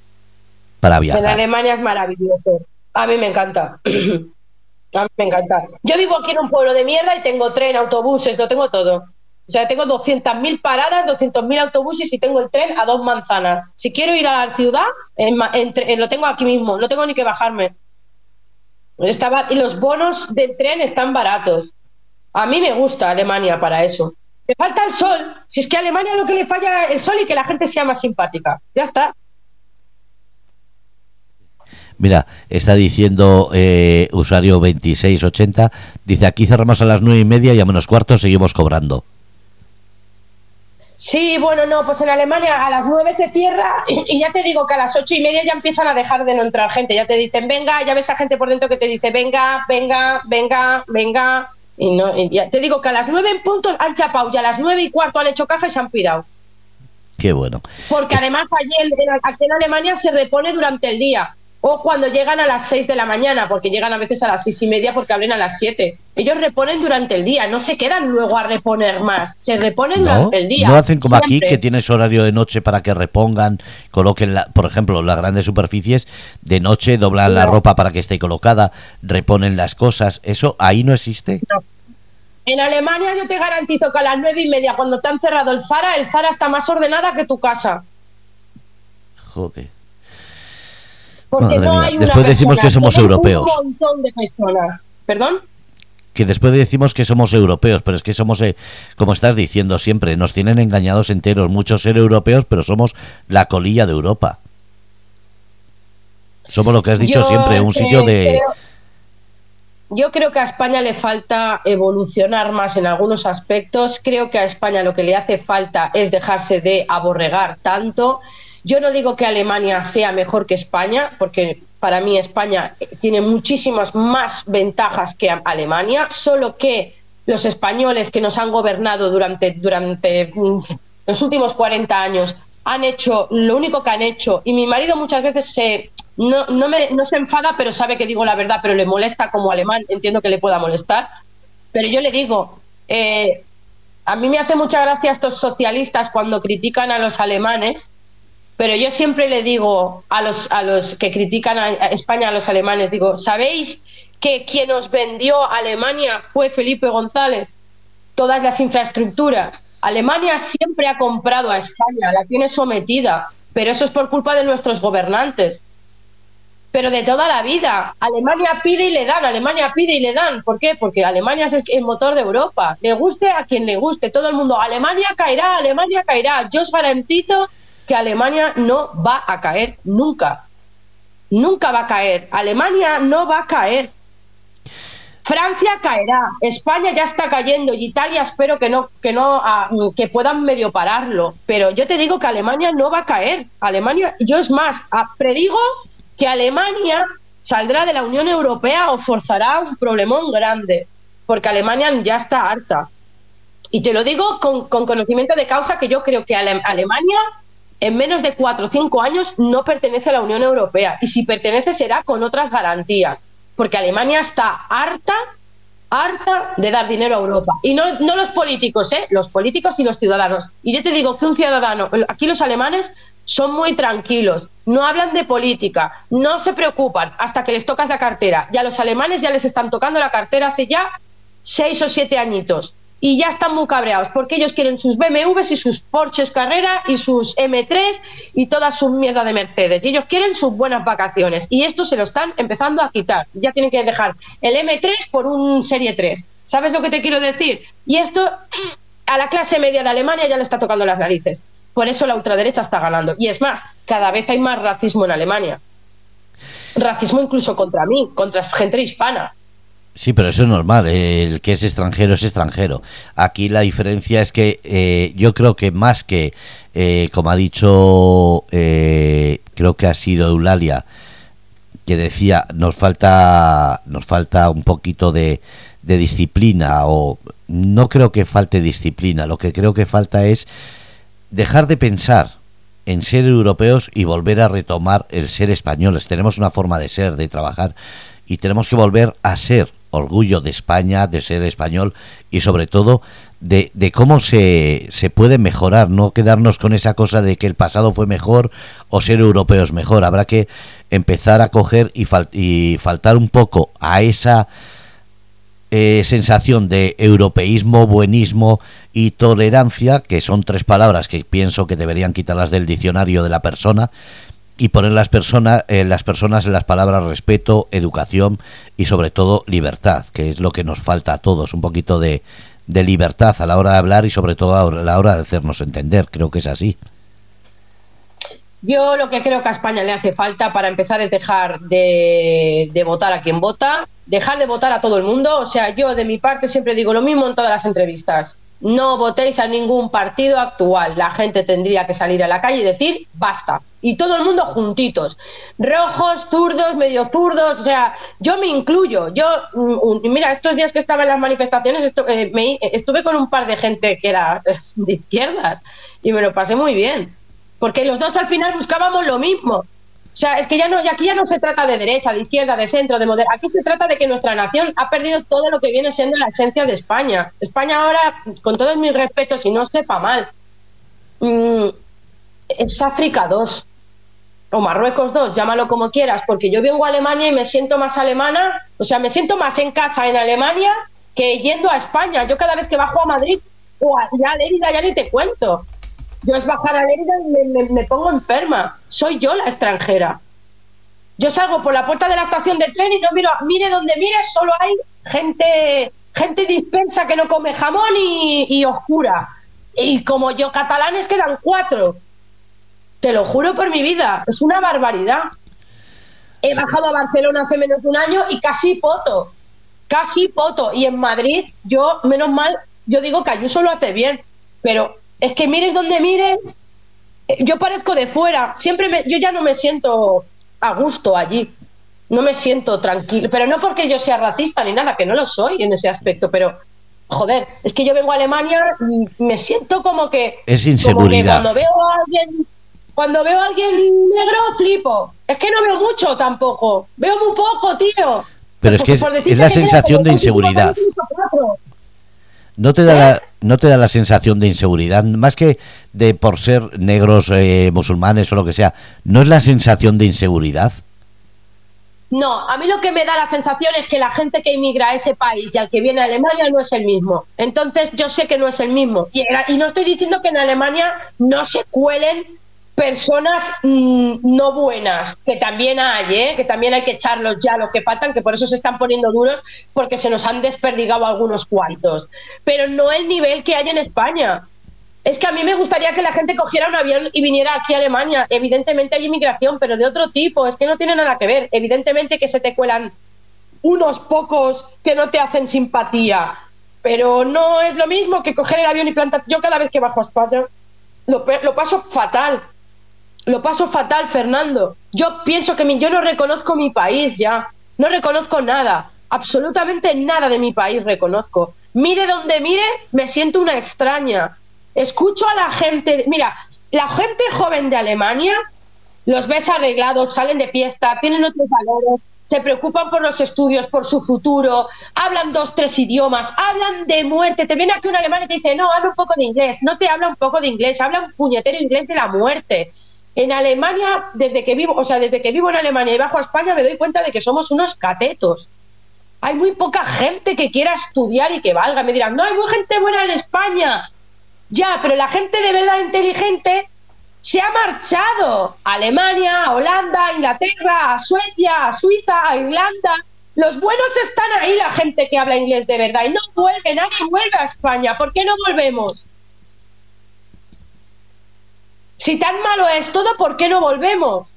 Para viajar. En Alemania es maravilloso. A mí me encanta. [clears throat] A mí me encanta. Yo vivo aquí en un pueblo de mierda y tengo tren, autobuses, lo tengo todo. O sea, tengo 200.000 paradas, 200.000 autobuses y tengo el tren a dos manzanas. Si quiero ir a la ciudad, lo tengo aquí mismo, no tengo ni que bajarme. Estaba, y los bonos del tren están baratos. A mí me gusta Alemania para eso. Me falta el sol. Si es que a Alemania lo que le falla el sol y que la gente sea más simpática. Ya está. Mira, está diciendo eh, usuario 2680, dice aquí cerramos a las nueve y media y a menos cuarto seguimos cobrando. Sí, bueno, no, pues en Alemania a las nueve se cierra y, ya te digo que a las ocho y media ya empiezan a dejar de no entrar gente. Ya te dicen, venga, ya ves a gente por dentro que te dice, venga, venga, venga, venga. Y, no, ya te digo que a las nueve en puntos han chapado y a las nueve y cuarto han hecho caja y se han pirado. Qué bueno. Porque además allí aquí en Alemania se repone durante el día o cuando llegan a las 6 de la mañana, porque llegan a veces a las seis y media porque abren a las 7. Ellos reponen durante el día, no se quedan luego a reponer más, se reponen durante el día. No hacen como aquí, que tienes horario de noche para que repongan, coloquen, la, por ejemplo, las grandes superficies, de noche doblan la ropa para que esté colocada, reponen las cosas, ¿eso ahí no existe? En Alemania yo te garantizo que a las nueve y media, cuando te han cerrado el Zara, el Zara está más ordenada que tu casa. Joder. Después decimos que somos europeos. Un montón de personas. ¿Perdón? Que después decimos que somos europeos, pero es que somos, eh, como estás diciendo siempre, nos tienen engañados enteros. Muchos ser europeos, pero somos la colilla de Europa. Somos lo que has dicho siempre, un sitio de... yo creo que a España le falta evolucionar más en algunos aspectos. Creo que a España lo que le hace falta es dejarse de aborregar tanto yo no digo que Alemania sea mejor que España, porque para mí España tiene muchísimas más ventajas que Alemania, solo que los españoles que nos han gobernado durante, durante mm, los últimos 40 años han hecho lo único que han hecho y mi marido muchas veces se no, no, me, no se enfada pero sabe que digo la verdad pero le molesta como alemán entiendo que le pueda molestar. Pero yo le digo eh, a mí me hace mucha gracia estos socialistas cuando critican a los alemanes pero yo siempre le digo a los, a los que critican a España, a los alemanes, digo, ¿sabéis que quien os vendió Alemania fue Felipe González? Todas las infraestructuras. Alemania siempre ha comprado a España, la tiene sometida, pero eso es por culpa de nuestros gobernantes. Pero de toda la vida, Alemania pide y le dan, Alemania pide y le dan. ¿Por qué? Porque Alemania es el motor de Europa. Le guste a quien le guste, todo el mundo, Alemania caerá, Alemania caerá. Yo os garantizo que Alemania no va a caer nunca. nunca va a caer. Alemania no va a caer. Francia caerá, España ya está cayendo y Italia espero que no que no ah, que puedan medio pararlo, pero yo te digo que Alemania no va a caer. Alemania, yo es más, ah, predigo que Alemania saldrá de la Unión Europea o forzará un problemón grande, porque Alemania ya está harta. Y te lo digo con, conocimiento de causa que yo creo que Alemania en menos de cuatro o cinco años no pertenece a la Unión Europea y si pertenece será con otras garantías porque Alemania está harta, harta de dar dinero a Europa. Y no, no los políticos, ¿eh? los políticos y los ciudadanos. Y yo te digo que un ciudadano, aquí los alemanes son muy tranquilos, no hablan de política, no se preocupan hasta que les tocas la cartera. Ya los alemanes ya les están tocando la cartera hace ya seis o siete añitos y ya están muy cabreados porque ellos quieren sus BMWs y sus Porsches Carrera y sus M3 y toda su mierda de Mercedes. Y ellos quieren sus buenas vacaciones y esto se lo están empezando a quitar. Ya tienen que dejar el M3 por un Serie 3. ¿Sabes lo que te quiero decir? Y esto a la clase media de Alemania ya le está tocando las narices. Por eso la ultraderecha está ganando. Y es más, cada vez hay más racismo en Alemania. Racismo incluso contra mí, contra gente hispana. Sí, pero eso es normal. El que es extranjero es extranjero. Aquí la diferencia es que eh, yo creo que más que, eh, como ha dicho, eh, creo que ha sido Eulalia, que decía nos falta nos falta un poquito de, de disciplina o no creo que falte disciplina. Lo que creo que falta es dejar de pensar en ser europeos y volver a retomar el ser españoles. Tenemos una forma de ser, de trabajar y tenemos que volver a ser orgullo de España, de ser español y sobre todo de, cómo se, se, puede mejorar, no quedarnos con esa cosa de que el pasado fue mejor o ser europeos mejor. Habrá que empezar a coger y, y faltar un poco a esa eh, sensación de europeísmo, buenismo y tolerancia, que son tres palabras que pienso que deberían quitarlas del diccionario de la persona, y poner las personas, eh, las personas en las palabras respeto, educación y sobre todo libertad, que es lo que nos falta a todos, un poquito de, de libertad a la hora de hablar y sobre todo a la hora de hacernos entender, creo que es así. Yo lo que creo que a España le hace falta para empezar es dejar de, de, votar a quien vota, dejar de votar a todo el mundo. O sea, yo de mi parte siempre digo lo mismo en todas las entrevistas no votéis a ningún partido actual. La gente tendría que salir a la calle y decir basta. Y todo el mundo juntitos. Rojos, zurdos, medio zurdos. O sea, yo me incluyo. Yo, mm, mira, estos días que estaba en las manifestaciones eh, estuve con un par de gente que era de izquierdas y me lo pasé muy bien. Porque los dos al final buscábamos lo mismo. O sea, es que ya no, y aquí ya no se trata de derecha, de izquierda, de centro, de modelo. Aquí se trata de que nuestra nación ha perdido todo lo que viene siendo la esencia de España. España ahora, con todos mis respetos, y no sepa mal, mm, es África 2 o Marruecos 2, llámalo como quieras, porque yo vengo a Alemania y me siento más alemana, o sea, me siento más en casa en Alemania que yendo a España. Yo cada vez que bajo a Madrid o a, ya a ya ni te cuento. Yo es bajar a Lérida y me, pongo enferma. Soy yo la extranjera. Yo salgo por la puerta de la estación de tren y no miro, mire donde mire, solo hay gente, gente dispensa que no come jamón y, oscura. Y como yo, catalanes quedan cuatro. Te lo juro por mi vida, es una barbaridad. He bajado a Barcelona hace menos de un año y casi poto. Casi poto. Y en Madrid, yo, menos mal, yo digo que Ayuso lo hace bien, pero es que mires donde mires, eh, yo parezco de fuera. Siempre me, yo ya no me siento a gusto allí. No me siento tranquilo. Pero no porque yo sea racista ni nada, que no lo soy en ese aspecto, pero joder, es que yo vengo a Alemania y me siento como que. Es inseguridad. cuando veo a alguien. Cuando veo a alguien negro, flipo. Es que no veo mucho tampoco. Veo muy poco, tío. Pero es que es, la sensación de inseguridad. ¿No te, da la, ¿Eh? ¿No te da la sensación de inseguridad? Más que de por ser negros, eh, musulmanes o lo que sea, ¿no es la sensación de inseguridad? No, a mí lo que me da la sensación es que la gente que inmigra a ese país y al que viene a Alemania no es el mismo. Entonces yo sé que no es el mismo. Y, y no estoy diciendo que en Alemania no se cuelen personas mm, no buenas, que también hay, ¿eh? que también hay que echarlos ya lo que faltan, que por eso se están poniendo duros, porque se nos han desperdigado algunos cuantos. Pero no el nivel que hay en España. Es que a mí me gustaría que la gente cogiera un avión y viniera aquí a Alemania. Evidentemente hay inmigración, pero de otro tipo. Es que no tiene nada que ver. Evidentemente que se te cuelan unos pocos que no te hacen simpatía. Pero no es lo mismo que coger el avión y plantar. Yo cada vez que bajo a España lo, lo paso fatal. Lo paso fatal, Fernando. Yo pienso que mi, yo no reconozco mi país ya. No reconozco nada. Absolutamente nada de mi país reconozco. Mire donde mire, me siento una extraña escucho a la gente, mira, la gente joven de Alemania los ves arreglados, salen de fiesta, tienen otros valores, se preocupan por los estudios, por su futuro, hablan dos, tres idiomas, hablan de muerte. Te viene aquí un alemán y te dice, no, habla un poco de inglés, no te habla un poco de inglés, habla un puñetero inglés de la muerte. En Alemania, desde que vivo, o sea, desde que vivo en Alemania y bajo a España, me doy cuenta de que somos unos catetos. Hay muy poca gente que quiera estudiar y que valga. Me dirán, no, hay muy gente buena en España. Ya, pero la gente de verdad inteligente se ha marchado a Alemania, a Holanda, a Inglaterra, a Suecia, a Suiza, a Irlanda. Los buenos están ahí, la gente que habla inglés de verdad, y no vuelve, nadie vuelve a España. ¿Por qué no volvemos? Si tan malo es todo, ¿por qué no volvemos?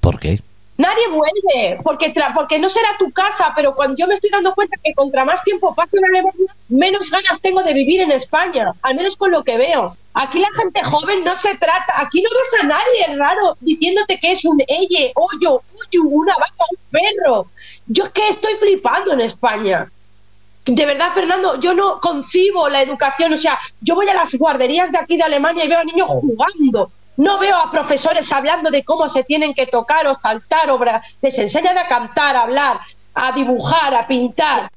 ¿Por qué? Nadie vuelve, porque, porque no será tu casa, pero cuando yo me estoy dando cuenta que contra más tiempo paso en Alemania, menos ganas tengo de vivir en España, al menos con lo que veo. Aquí la gente joven no se trata, aquí no ves a nadie raro diciéndote que es un elle, hoyo, uyu, una vaca, un perro. Yo es que estoy flipando en España. De verdad, Fernando, yo no concibo la educación, o sea, yo voy a las guarderías de aquí de Alemania y veo a niños jugando no veo a profesores hablando de cómo se tienen que tocar o saltar, obra. les enseñan a cantar, a hablar, a dibujar, a pintar,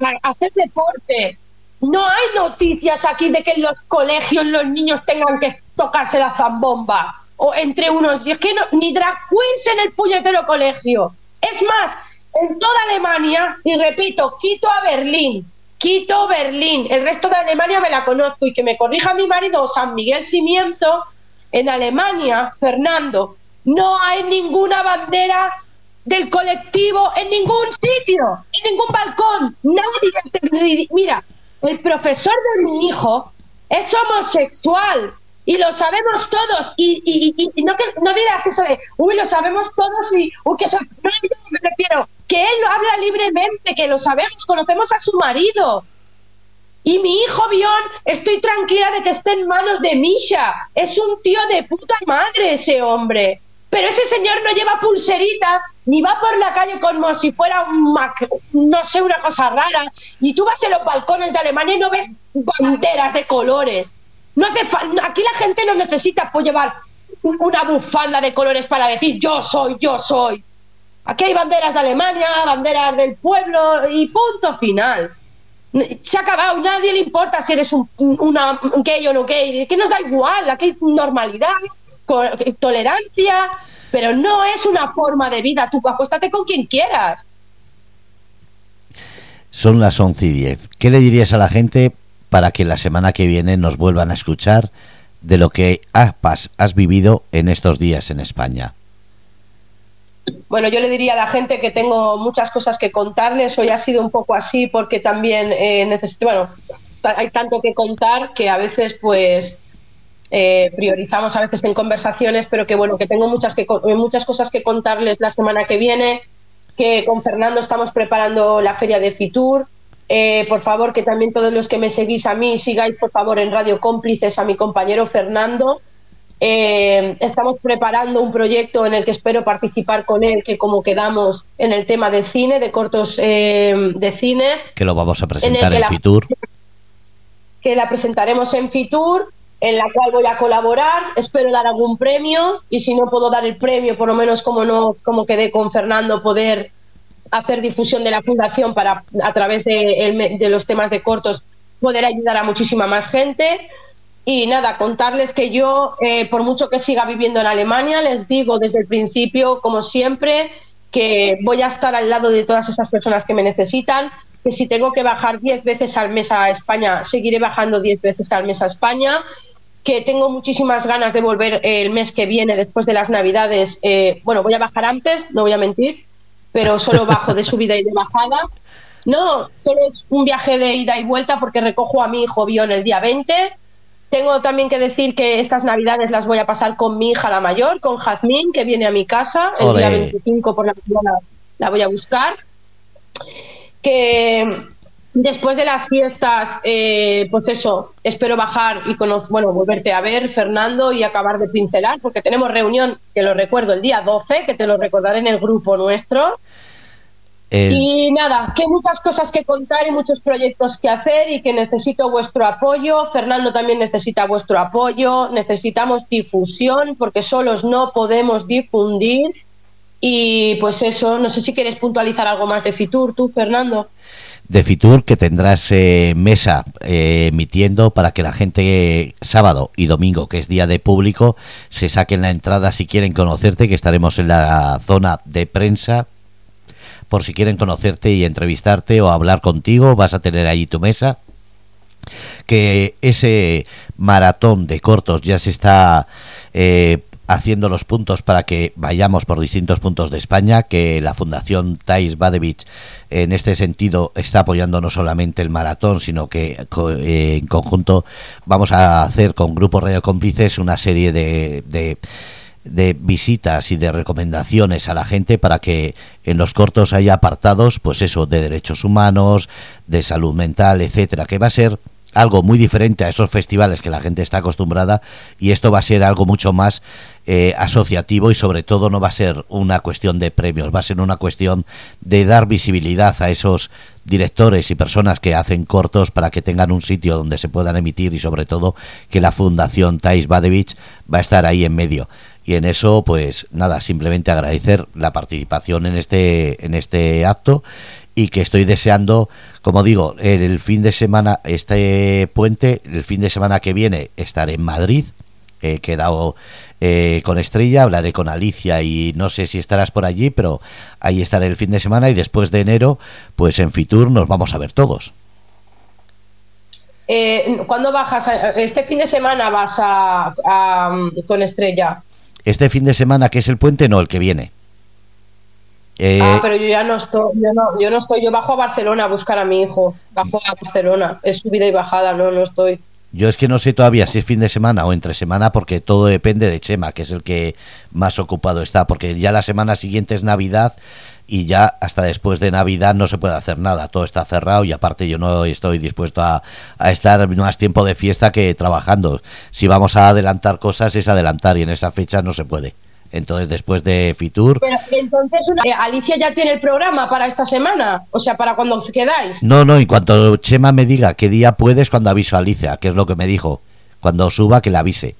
a hacer deporte. No hay noticias aquí de que en los colegios los niños tengan que tocarse la zambomba o entre unos días. que no, ni drag queens en el puñetero colegio. Es más, en toda Alemania, y repito, quito a Berlín, quito Berlín, el resto de Alemania me la conozco y que me corrija mi marido San Miguel Cimiento, en Alemania, Fernando, no hay ninguna bandera del colectivo en ningún sitio, en ningún balcón. Nadie. Mira, el profesor de mi hijo es homosexual y lo sabemos todos. Y, no, que, no dirás eso de, uy, lo sabemos todos y, uy, que eso. No, me refiero que él lo habla libremente, que lo sabemos, conocemos a su marido. Y mi hijo Bion, estoy tranquila de que esté en manos de Misha. Es un tío de puta madre ese hombre. Pero ese señor no lleva pulseritas, ni va por la calle como si fuera un no sé, una cosa rara. Y tú vas en los balcones de Alemania y no ves banderas de colores. No hace aquí la gente no necesita pues, llevar una bufanda de colores para decir yo soy, yo soy. Aquí hay banderas de Alemania, banderas del pueblo y punto final se ha acabado, nadie le importa si eres un, gay o no gay, que nos da igual, aquí hay normalidad, tolerancia, pero no es una forma de vida, tú acuéstate con quien quieras. Son las 11 y 10. ¿Qué le dirías a la gente para que la semana que viene nos vuelvan a escuchar de lo que has, has vivido en estos días en España? Bueno, yo le diría a la gente que tengo muchas cosas que contarles. Hoy ha sido un poco así porque también eh, necesito, bueno, hay tanto que contar que a veces pues eh, priorizamos a veces en conversaciones, pero que bueno, que tengo muchas, que, muchas cosas que contarles la semana que viene, que con Fernando estamos preparando la feria de Fitur. Eh, por favor, que también todos los que me seguís a mí, sigáis por favor en Radio Cómplices a mi compañero Fernando, eh, estamos preparando un proyecto en el que espero participar con él, que como quedamos en el tema de cine, de cortos eh, de cine. Que lo vamos a presentar en, Fitur. Que la presentaremos en Fitur, en la cual voy a colaborar. Espero dar algún premio y si no puedo dar el premio, por lo menos como no como quedé con Fernando, poder hacer difusión de la fundación para a través de, de los temas de cortos poder ayudar a muchísima más gente. Y nada, contarles que yo, eh, por mucho que siga viviendo en Alemania, les digo desde el principio, como siempre, que voy a estar al lado de todas esas personas que me necesitan, que si tengo que bajar 10 veces al mes a España, seguiré bajando 10 veces al mes a España, que tengo muchísimas ganas de volver el mes que viene, después de las Navidades. Eh, bueno, voy a bajar antes, no voy a mentir, pero solo bajo de subida y de bajada No, solo es un viaje de ida y vuelta porque recojo a mi hijo Bion el día 20. Tengo también que decir que estas navidades las voy a pasar con mi hija la mayor, con Jazmín, que viene a mi casa. El día 25 por la mañana la voy a buscar. Que después de las fiestas, eh, pues eso, espero bajar y bueno, volverte a ver, Fernando, y acabar de pincelar, porque tenemos reunión, que lo recuerdo, el día 12, que te lo recordaré en el grupo nuestro. Y nada, que muchas cosas que contar y muchos proyectos que hacer y que necesito vuestro apoyo. Fernando también necesita vuestro apoyo. Necesitamos difusión porque solos no podemos difundir. Y pues eso, no sé si quieres puntualizar algo más de Fitur, tú, Fernando. De Fitur, que tendrás eh, mesa eh, emitiendo para que la gente sábado y domingo, que es día de público, se saquen la entrada si quieren conocerte, que estaremos en la zona de prensa por si quieren conocerte y entrevistarte o hablar contigo, vas a tener allí tu mesa. Que ese maratón de cortos ya se está eh, haciendo los puntos para que vayamos por distintos puntos de España, que la Fundación Thais Badevich en este sentido está apoyando no solamente el maratón, sino que eh, en conjunto vamos a hacer con Grupo Radio Cómplices una serie de, de de visitas y de recomendaciones a la gente para que en los cortos haya apartados, pues eso, de derechos humanos, de salud mental, etcétera, que va a ser algo muy diferente a esos festivales que la gente está acostumbrada y esto va a ser algo mucho más eh, asociativo y sobre todo no va a ser una cuestión de premios, va a ser una cuestión de dar visibilidad a esos directores y personas que hacen cortos para que tengan un sitio donde se puedan emitir y sobre todo que la Fundación Thais Badevich va a estar ahí en medio. Y en eso pues nada simplemente agradecer la participación en este en este acto y que estoy deseando como digo el fin de semana este puente el fin de semana que viene estaré en Madrid he quedado eh, con Estrella, hablaré con Alicia y no sé si estarás por allí, pero ahí estaré el fin de semana y después de enero, pues en Fitur nos vamos a ver todos. Eh, ¿Cuándo bajas? ¿Este fin de semana vas a, con Estrella? Este fin de semana, que es el puente, no, el que viene. Eh, ah, pero yo ya no estoy, yo no, yo no estoy, yo bajo a Barcelona a buscar a mi hijo, bajo a Barcelona, es subida y bajada, no, no estoy. Yo es que no sé todavía si es fin de semana o entre semana porque todo depende de Chema, que es el que más ocupado está, porque ya la semana siguiente es Navidad y ya hasta después de Navidad no se puede hacer nada, todo está cerrado y aparte yo no estoy dispuesto a, estar más tiempo de fiesta que trabajando. Si vamos a adelantar cosas es adelantar y en esa fecha no se puede. Entonces, después de Fitur. Pero entonces, eh, Alicia ya tiene el programa para esta semana, o sea, para cuando os quedáis. No, no, y cuanto Chema me diga qué día puedes, cuando aviso a Alicia, que es lo que me dijo. Cuando suba, que la avise.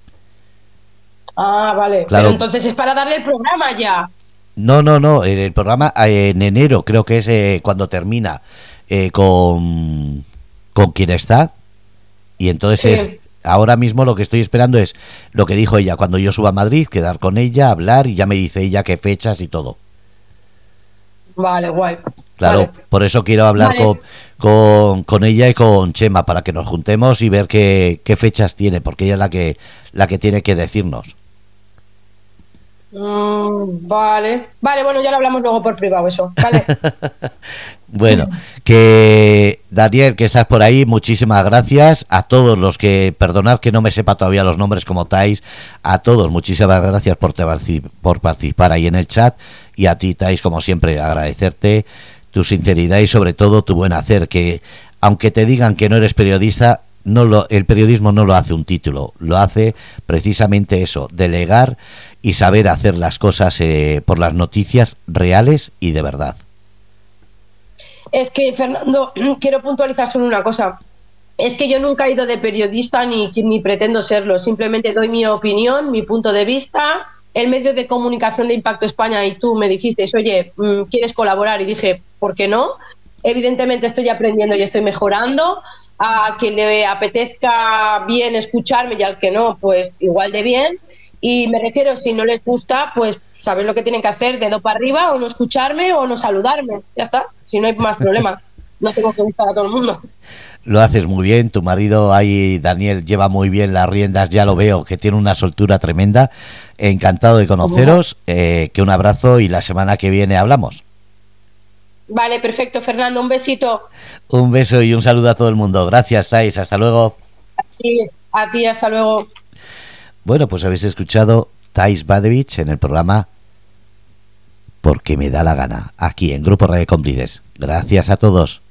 Ah, vale. Pero entonces es para darle el programa ya. No, no, no. El programa eh, en enero creo que es eh, cuando termina eh, con, con quien está. Y entonces ahora mismo lo que estoy esperando es lo que dijo ella. Cuando yo suba a Madrid, quedar con ella, hablar y ya me dice ella qué fechas y todo. Vale, guay. Claro, por eso quiero hablar con, con, con, ella y con Chema para que nos juntemos y ver qué, qué fechas tiene, porque ella es la que, la que tiene que decirnos. Mm, vale, vale, bueno, ya lo hablamos luego por privado eso, vale. [laughs] bueno, que Daniel, que estás por ahí, muchísimas gracias. A todos los que, perdonad que no me sepa todavía los nombres como Tais, a todos, muchísimas gracias por, por participar ahí en el chat. Y a ti Tais, como siempre, agradecerte tu sinceridad y sobre todo tu buen hacer, que aunque te digan que no eres periodista, no lo, el periodismo no lo hace un título, lo hace precisamente eso, delegar y saber hacer las cosas eh, por las noticias reales y de verdad. Es que, Fernando, [clears throat] quiero puntualizar solo una cosa. Es que yo nunca he ido de periodista ni, ni pretendo serlo. Simplemente doy mi opinión, mi punto de vista. El medio de comunicación de Impacto España y tú me dijiste, oye, mm, ¿quieres colaborar? Y dije, ¿por qué no? Evidentemente estoy aprendiendo y estoy mejorando a quien le apetezca bien escucharme y al que no, pues igual de bien. Y me refiero, si no les gusta, pues saber lo que tienen que hacer, dedo para arriba, o no escucharme o no saludarme. Ya está, si no hay más problemas. No tengo que gustar a todo el mundo. Lo haces muy bien, tu marido ahí, Daniel, lleva muy bien las riendas, ya lo veo, que tiene una soltura tremenda. Encantado de conoceros, eh, que un abrazo y la semana que viene hablamos. Vale, perfecto, Fernando. Un besito. Un beso y un saludo a todo el mundo. Gracias, Thais. Hasta luego. A ti, a ti hasta luego. Bueno, pues habéis escuchado Thais Badevich en el programa Porque me da la gana, aquí en Grupo Radio Cómplices. Gracias a todos.